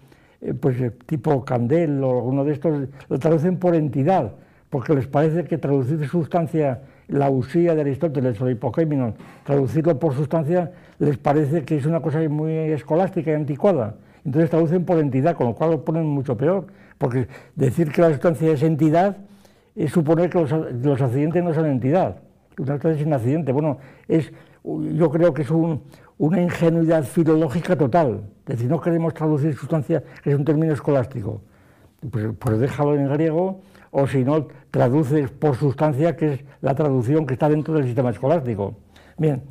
eh, pues eh, tipo Candel o alguno de estos, lo traducen por entidad, porque les parece que traducir sustancia, la usía de Aristóteles o de Hipokéminon, traducirlo por sustancia, les parece que es una cosa muy escolástica y anticuada. Entonces traducen por entidad, con lo cual lo ponen mucho peor, porque decir que la sustancia es entidad es suponer que los, accidentes no son entidad. Una sustancia es un accidente. Bueno, es, yo creo que es un, una ingenuidad filológica total. Es decir, no queremos traducir sustancia, que es un término escolástico. Pues, pues déjalo en griego, o si no, traduces por sustancia, que es la traducción que está dentro del sistema escolástico. Bien,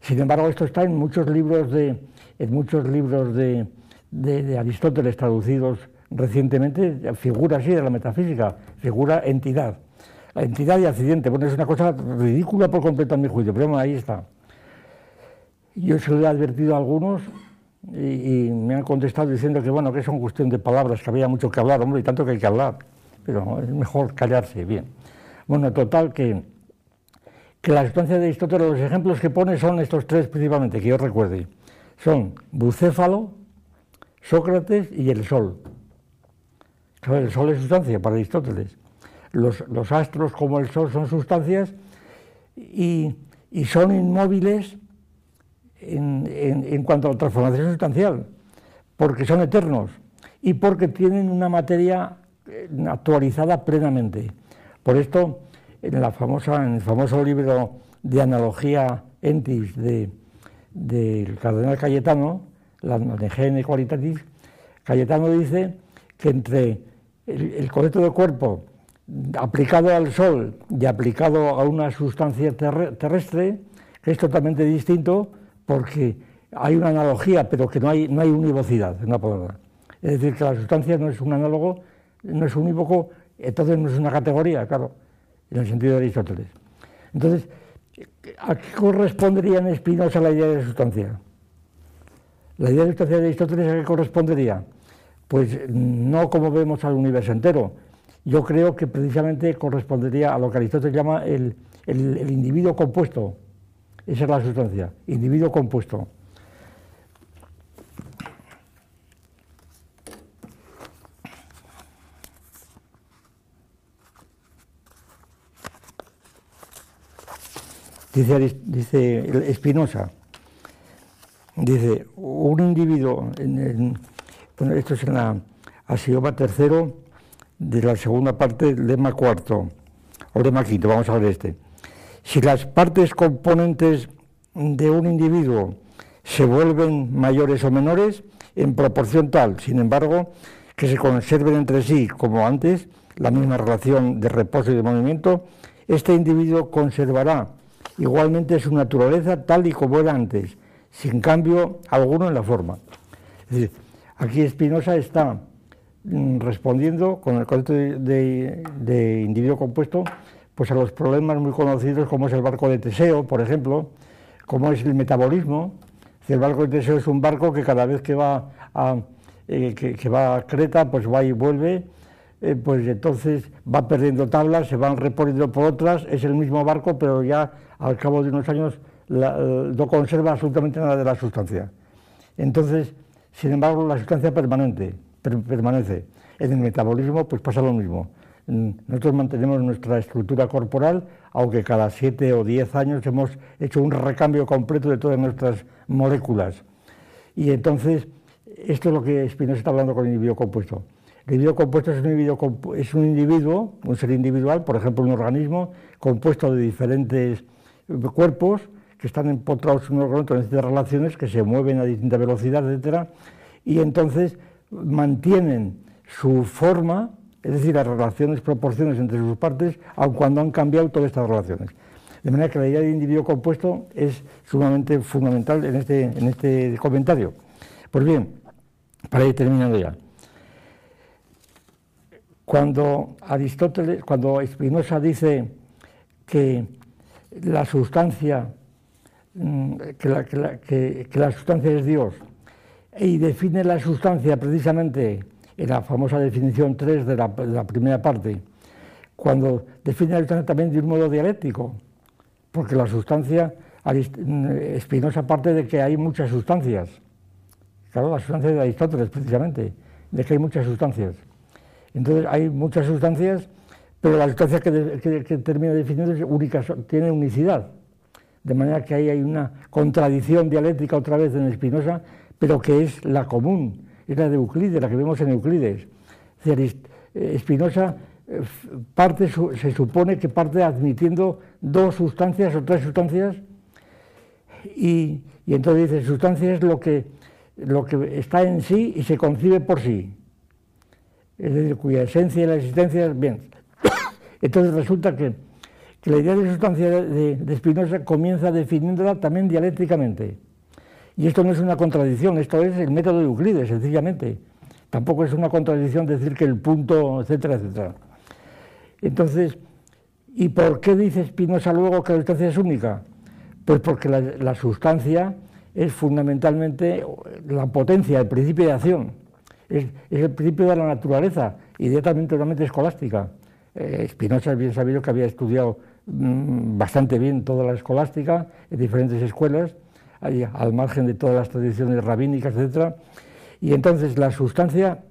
sin embargo, esto está en muchos libros de, en muchos libros de, de, Aristóteles traducidos recientemente, figura así de la metafísica, figura entidad. Entidad y accidente, bueno, es una cosa ridícula por completo en mi juicio, pero bueno, ahí está. Yo se lo he advertido a algunos y, me han contestado diciendo que bueno, que es una cuestión de palabras, que había mucho que hablar, hombre, y tanto que hay que hablar, pero es mejor callarse, bien. Bueno, total que, que la sustancia de Aristóteles, los ejemplos que pone son estos tres principalmente, que yo recuerde. Son bucéfalo, Sócrates y el Sol. El Sol es sustancia para Aristóteles. Los, astros como el Sol son sustancias y, son inmóviles en, cuanto a la transformación sustancial, porque son eternos y porque tienen una materia eh, actualizada plenamente. Por esto, en, el famoso libro de analogía entis del de, cardenal Cayetano, la Gene Qualitatis, Cayetano dice que entre el, concepto de cuerpo aplicado al Sol y aplicado a una sustancia terrestre, es totalmente distinto porque hay una analogía, pero que no hay, no hay univocidad en la palabra. Es decir, que la sustancia no es un análogo, no es unívoco, entonces no es una categoría, claro, en el sentido de Aristóteles. Entonces, ¿a qué correspondería en Spinoza la idea de sustancia? La idea de sustancia de Aristóteles a qué correspondería? Pues no como vemos al universo entero. Yo creo que precisamente correspondería a lo que Aristóteles llama el, individuo compuesto. Esa es la sustancia, individuo compuesto. Dice, dice Espinosa, dice, un individuo, en, bueno, esto es en la axioma tercero de la segunda parte, lema cuarto, o lema quinto, vamos a ver este. Si las partes componentes de un individuo se vuelven mayores o menores, en proporción tal, sin embargo, que se conserven entre sí, como antes, la misma relación de reposo y de movimiento, este individuo conservará igualmente su naturaleza tal y como era antes, sin cambio alguno en la forma. Es decir, aquí Spinoza está mm, respondiendo con el concepto de, individuo compuesto pues a los problemas muy conocidos como es el barco de Teseo, por ejemplo, como es el metabolismo. El barco de Teseo es un barco que cada vez que va a, eh, que va a Creta, pues va y vuelve eh, pues entonces va perdiendo tablas, se van reponiendo por otras, es el mismo barco, pero ya al cabo de unos años eh, no conserva absolutamente nada de la sustancia. Entonces, sin embargo, la sustancia permanente, permanece. En el metabolismo pues pasa lo mismo. Nosotros mantenemos nuestra estructura corporal, aunque cada siete o diez años hemos hecho un recambio completo de todas nuestras moléculas. Y entonces, esto es lo que Spinoza está hablando con el biocompuesto. El individuo compuesto es un individuo, un ser individual, por ejemplo, un organismo compuesto de diferentes cuerpos que están empotrados unos con otros en distintas relaciones, que se mueven a distinta velocidad, etcétera, y entonces mantienen su forma, es decir, las relaciones, proporciones entre sus partes, aun cuando han cambiado todas estas relaciones. De manera que la idea de individuo compuesto es sumamente fundamental en este, en este comentario. Pues bien, para ir terminando ya. Cuando Aristóteles, cuando Spinoza dice que la sustancia, mm, que la, sustancia es Dios, y define la sustancia precisamente en la famosa definición 3 de la, primera parte, cuando define la sustancia también de un modo dialéctico, porque la sustancia, mm, Spinoza parte de que hay muchas sustancias, claro, la sustancia de Aristóteles precisamente, de que hay muchas sustancias. Entonces hay muchas sustancias, pero la sustancia que, termina definiendo es única, tiene unicidad. De manera que ahí hay una contradicción dialéctica otra vez en Espinosa, pero que es la común, es la de Euclides, la que vemos en Euclides. Espinosa eh, parte, se supone que parte admitiendo dos sustancias o tres sustancias, y, entonces dice, sustancia es lo que, lo que está en sí y se concibe por sí es decir, cuya esencia y la existencia es bien. Entonces resulta que, la idea de sustancia de, Spinoza comienza definiéndola también dialécticamente. Y esto no es una contradicción, esto es el método de Euclides, sencillamente. Tampoco es una contradicción decir que el punto, etcétera, etcétera. Entonces, ¿y por qué dice Spinoza luego que la sustancia es única? Pues porque la sustancia es fundamentalmente la potencia, el principio de acción es, el principio de la naturaleza y directamente totalmente escolástica. Eh, Spinoza es bien sabido que había estudiado bastante bien toda la escolástica en diferentes escuelas, al margen de todas las tradiciones rabínicas, etc. Y entonces la sustancia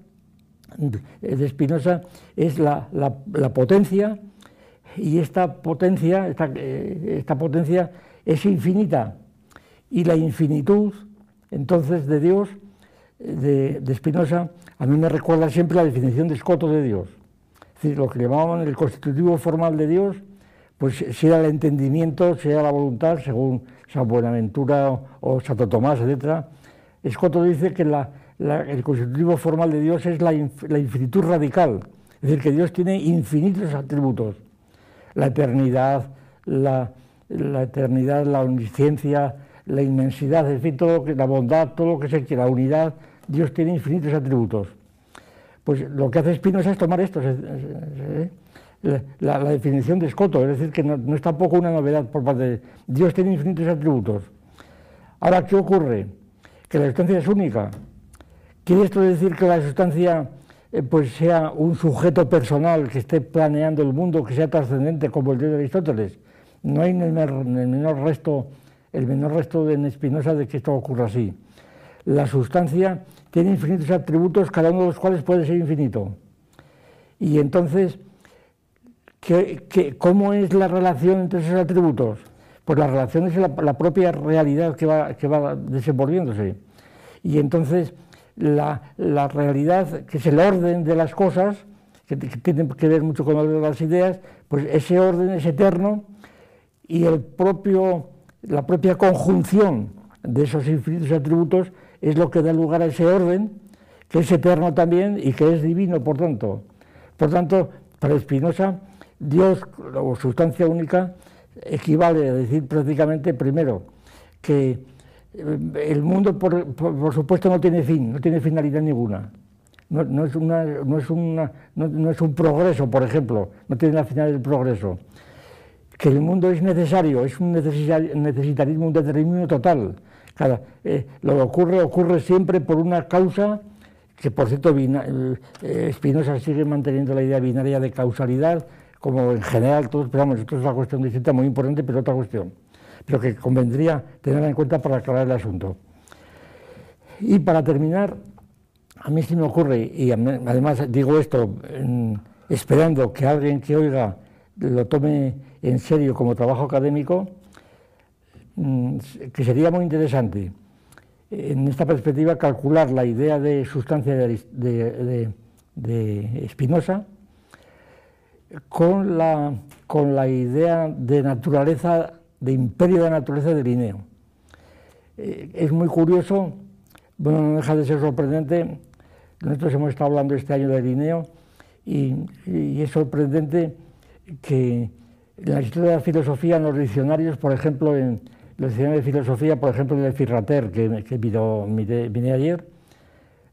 de Spinoza es la, potencia y esta potencia, esta, eh, esta potencia es infinita y la infinitud, entonces, de Dios, de, de Spinoza, a mí me recuerda siempre la definición de Escoto de Dios. Es decir, lo que llamaban el constitutivo formal de Dios, pues sea el entendimiento, sea la voluntad, según San Buenaventura o, Santo Tomás, etc. Escoto dice que el constitutivo formal de Dios es la, infinitud radical, es decir, que Dios tiene infinitos atributos. La eternidad, la, eternidad, la omnisciencia, la inmensidad, en fin, todo la bondad, todo lo que se quiera, la unidad, Dios tiene infinitos atributos. Pues lo que hace Spinoza es tomar esto, la, definición de Escoto, es decir, que no, es tampoco una novedad por parte de Dios tiene infinitos atributos. Ahora, ¿qué ocurre? Que la sustancia es única. ¿Quiere esto decir que la sustancia eh, pues sea un sujeto personal que esté planeando el mundo, que sea trascendente como el de Aristóteles? No hay el, el menor resto, el menor resto de Espinosa de que esto ocurra así. La sustancia tiene infinitos atributos, cada uno de los cuales puede ser infinito. Y entonces, cómo es la relación entre esos atributos? Pues la relación es la, propia realidad que va, que va, desenvolviéndose. Y entonces la, realidad, que es el orden de las cosas, que, tiene que ver mucho con el orden de las ideas, pues ese orden es eterno y el propio, la propia conjunción de esos infinitos atributos es lo que da lugar a ese orden, que es eterno también y que es divino, por tanto. Por tanto, para Spinoza, Dios o sustancia única equivale a decir prácticamente, primero, que eh, el mundo, por, supuesto, no tiene fin, no tiene finalidad ninguna. No, es una, no, es una, no, es un progreso, por ejemplo, no tiene la finalidad del progreso. Que el mundo es necesario, es un necesitarismo, un determinismo total. Eh, lo que ocurre, ocurre siempre por una causa que, por cierto, eh, Spinoza sigue manteniendo la idea binaria de causalidad, como en general todos esperamos, esto es una cuestión distinta muy importante, pero otra cuestión, pero que convendría tenerla en cuenta para aclarar el asunto. Y para terminar, a mí sí me ocurre, y además digo esto esperando que alguien que oiga lo tome en serio como trabajo académico, mm, que sería muy interesante en esta perspectiva calcular la idea de sustancia de, de, de Spinoza, con la, con la idea de naturaleza, de imperio de naturaleza de Linneo. Eh, es muy curioso, bueno, no deja de ser sorprendente, nosotros hemos estado hablando este año de Linneo y, es sorprendente que en la historia de la filosofía, en los diccionarios, por ejemplo, en los diccionarios de filosofía, por ejemplo, en el Firrater, que, que vine ayer,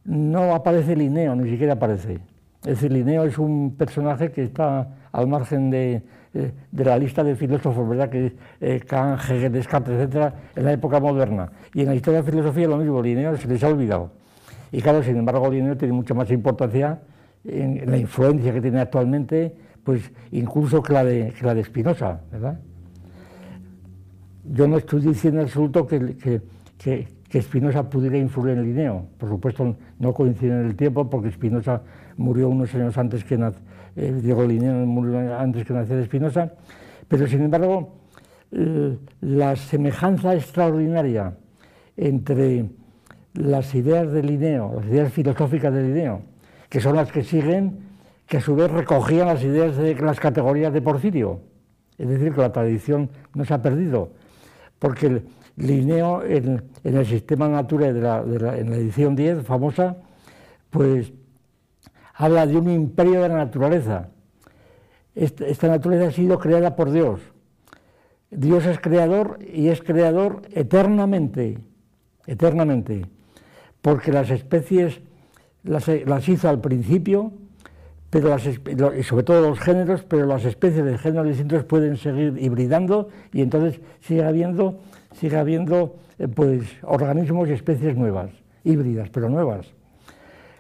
no aparece Linneo, ni siquiera aparece. Es decir, Linneo es un personaje que está al margen de, eh, la lista de filósofos, ¿verdad? Que eh, Kant, Hegel, Descartes, etcétera, en la época moderna. Y en la historia de la filosofía lo mismo, Linneo se les ha olvidado. Y claro, sin embargo, Linneo tiene mucha más importancia en, la influencia que tiene actualmente, pues incluso que la de, que la de Spinoza, ¿verdad? Yo no estoy diciendo en absoluto que, que, que, que Spinoza pudiera influir en Linneo. Por supuesto, no coincide en el tiempo porque Spinoza murió unos años antes que eh, Diego Linneo murió antes que naciera Espinosa, pero sin embargo la semejanza extraordinaria entre las ideas de Linneo, las ideas filosóficas de Linneo, que son las que siguen, que a su vez recogían las ideas de las categorías de Porfirio. Es decir, que la tradición no se ha perdido, porque Linneo en, el sistema natural de la, en la edición 10, famosa, pues habla de un imperio de la naturaleza. Esta, naturaleza ha sido creada por Dios. Dios es creador y es creador eternamente, eternamente, porque las especies las, hizo al principio, pero las, sobre todo los géneros, pero las especies de géneros distintos pueden seguir hibridando y entonces sigue habiendo, sigue habiendo eh, pues, organismos y especies nuevas, híbridas, pero nuevas.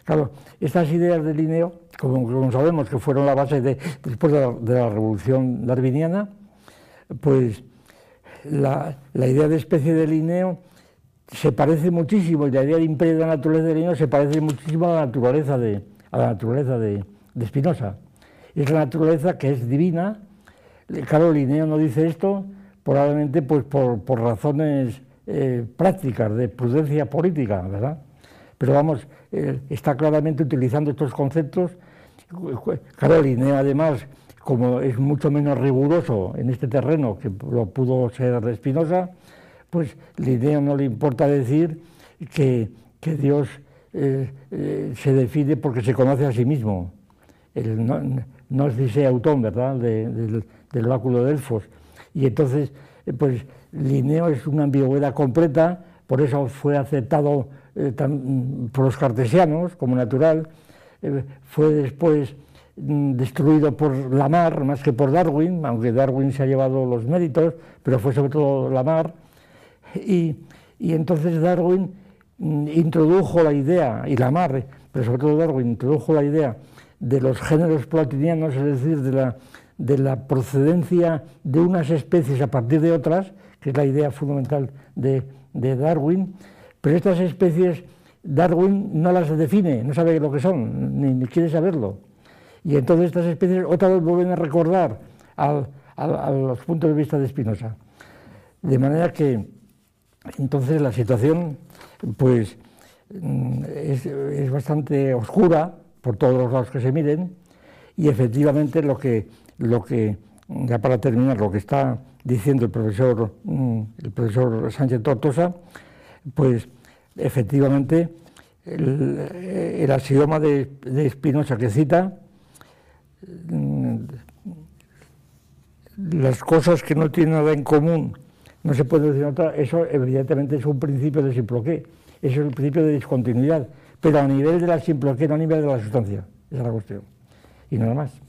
Claro, estas ideas de Linneo, como, sabemos que fueron la base de, después de la, revolución darwiniana, pues la, idea de especie de Linneo se parece muchísimo, la idea de imperio de la naturaleza de Linneo se parece muchísimo a la naturaleza de, a la naturaleza de, Spinoza. Es la naturaleza que es divina. Claro, Linneo no dice esto, probablemente pues por, razones eh, prácticas de prudencia política, ¿verdad? Pero vamos, eh, está claramente utilizando estos conceptos. Claro, Linneo además, como es mucho menos riguroso en este terreno que lo pudo ser de Spinoza, pues Linneo no le importa decir que, Dios eh, se define porque se conoce a sí mismo. no, no es dice autón, ¿verdad?, del, del báculo de Delfos. Y entonces, pues Linneo es una ambigüedad completa, por eso fue aceptado eh, por los cartesianos como natural, eh, fue después mm, destruido por Lamar más que por Darwin, aunque Darwin se ha llevado los méritos, pero fue sobre todo Lamar. Y, y entonces Darwin mm, introdujo la idea, y Lamar, pero sobre todo Darwin introdujo la idea de los géneros platinianos, es decir, de la, de la procedencia de unas especies a partir de otras, que es la idea fundamental de, Darwin, pero estas especies Darwin no las define, no sabe lo que son, ni, quiere saberlo. Y entonces estas especies otra vez vuelven a recordar a los puntos de vista de Spinoza. De manera que entonces la situación pues mm, es, es, bastante oscura por todos los lados que se miren y efectivamente lo que, lo que ya para terminar, lo que está diciendo el profesor, mm, el profesor Sánchez Tortosa, pues efectivamente el, axioma de, de Spinoza que cita, mm, las cosas que no tienen nada en común no se puede decir otra, eso evidentemente es un principio de simploqué, eso es el principio de discontinuidad, pero a nivel de la simploqué, no a nivel de la sustancia, esa es la cuestión. Y nada más.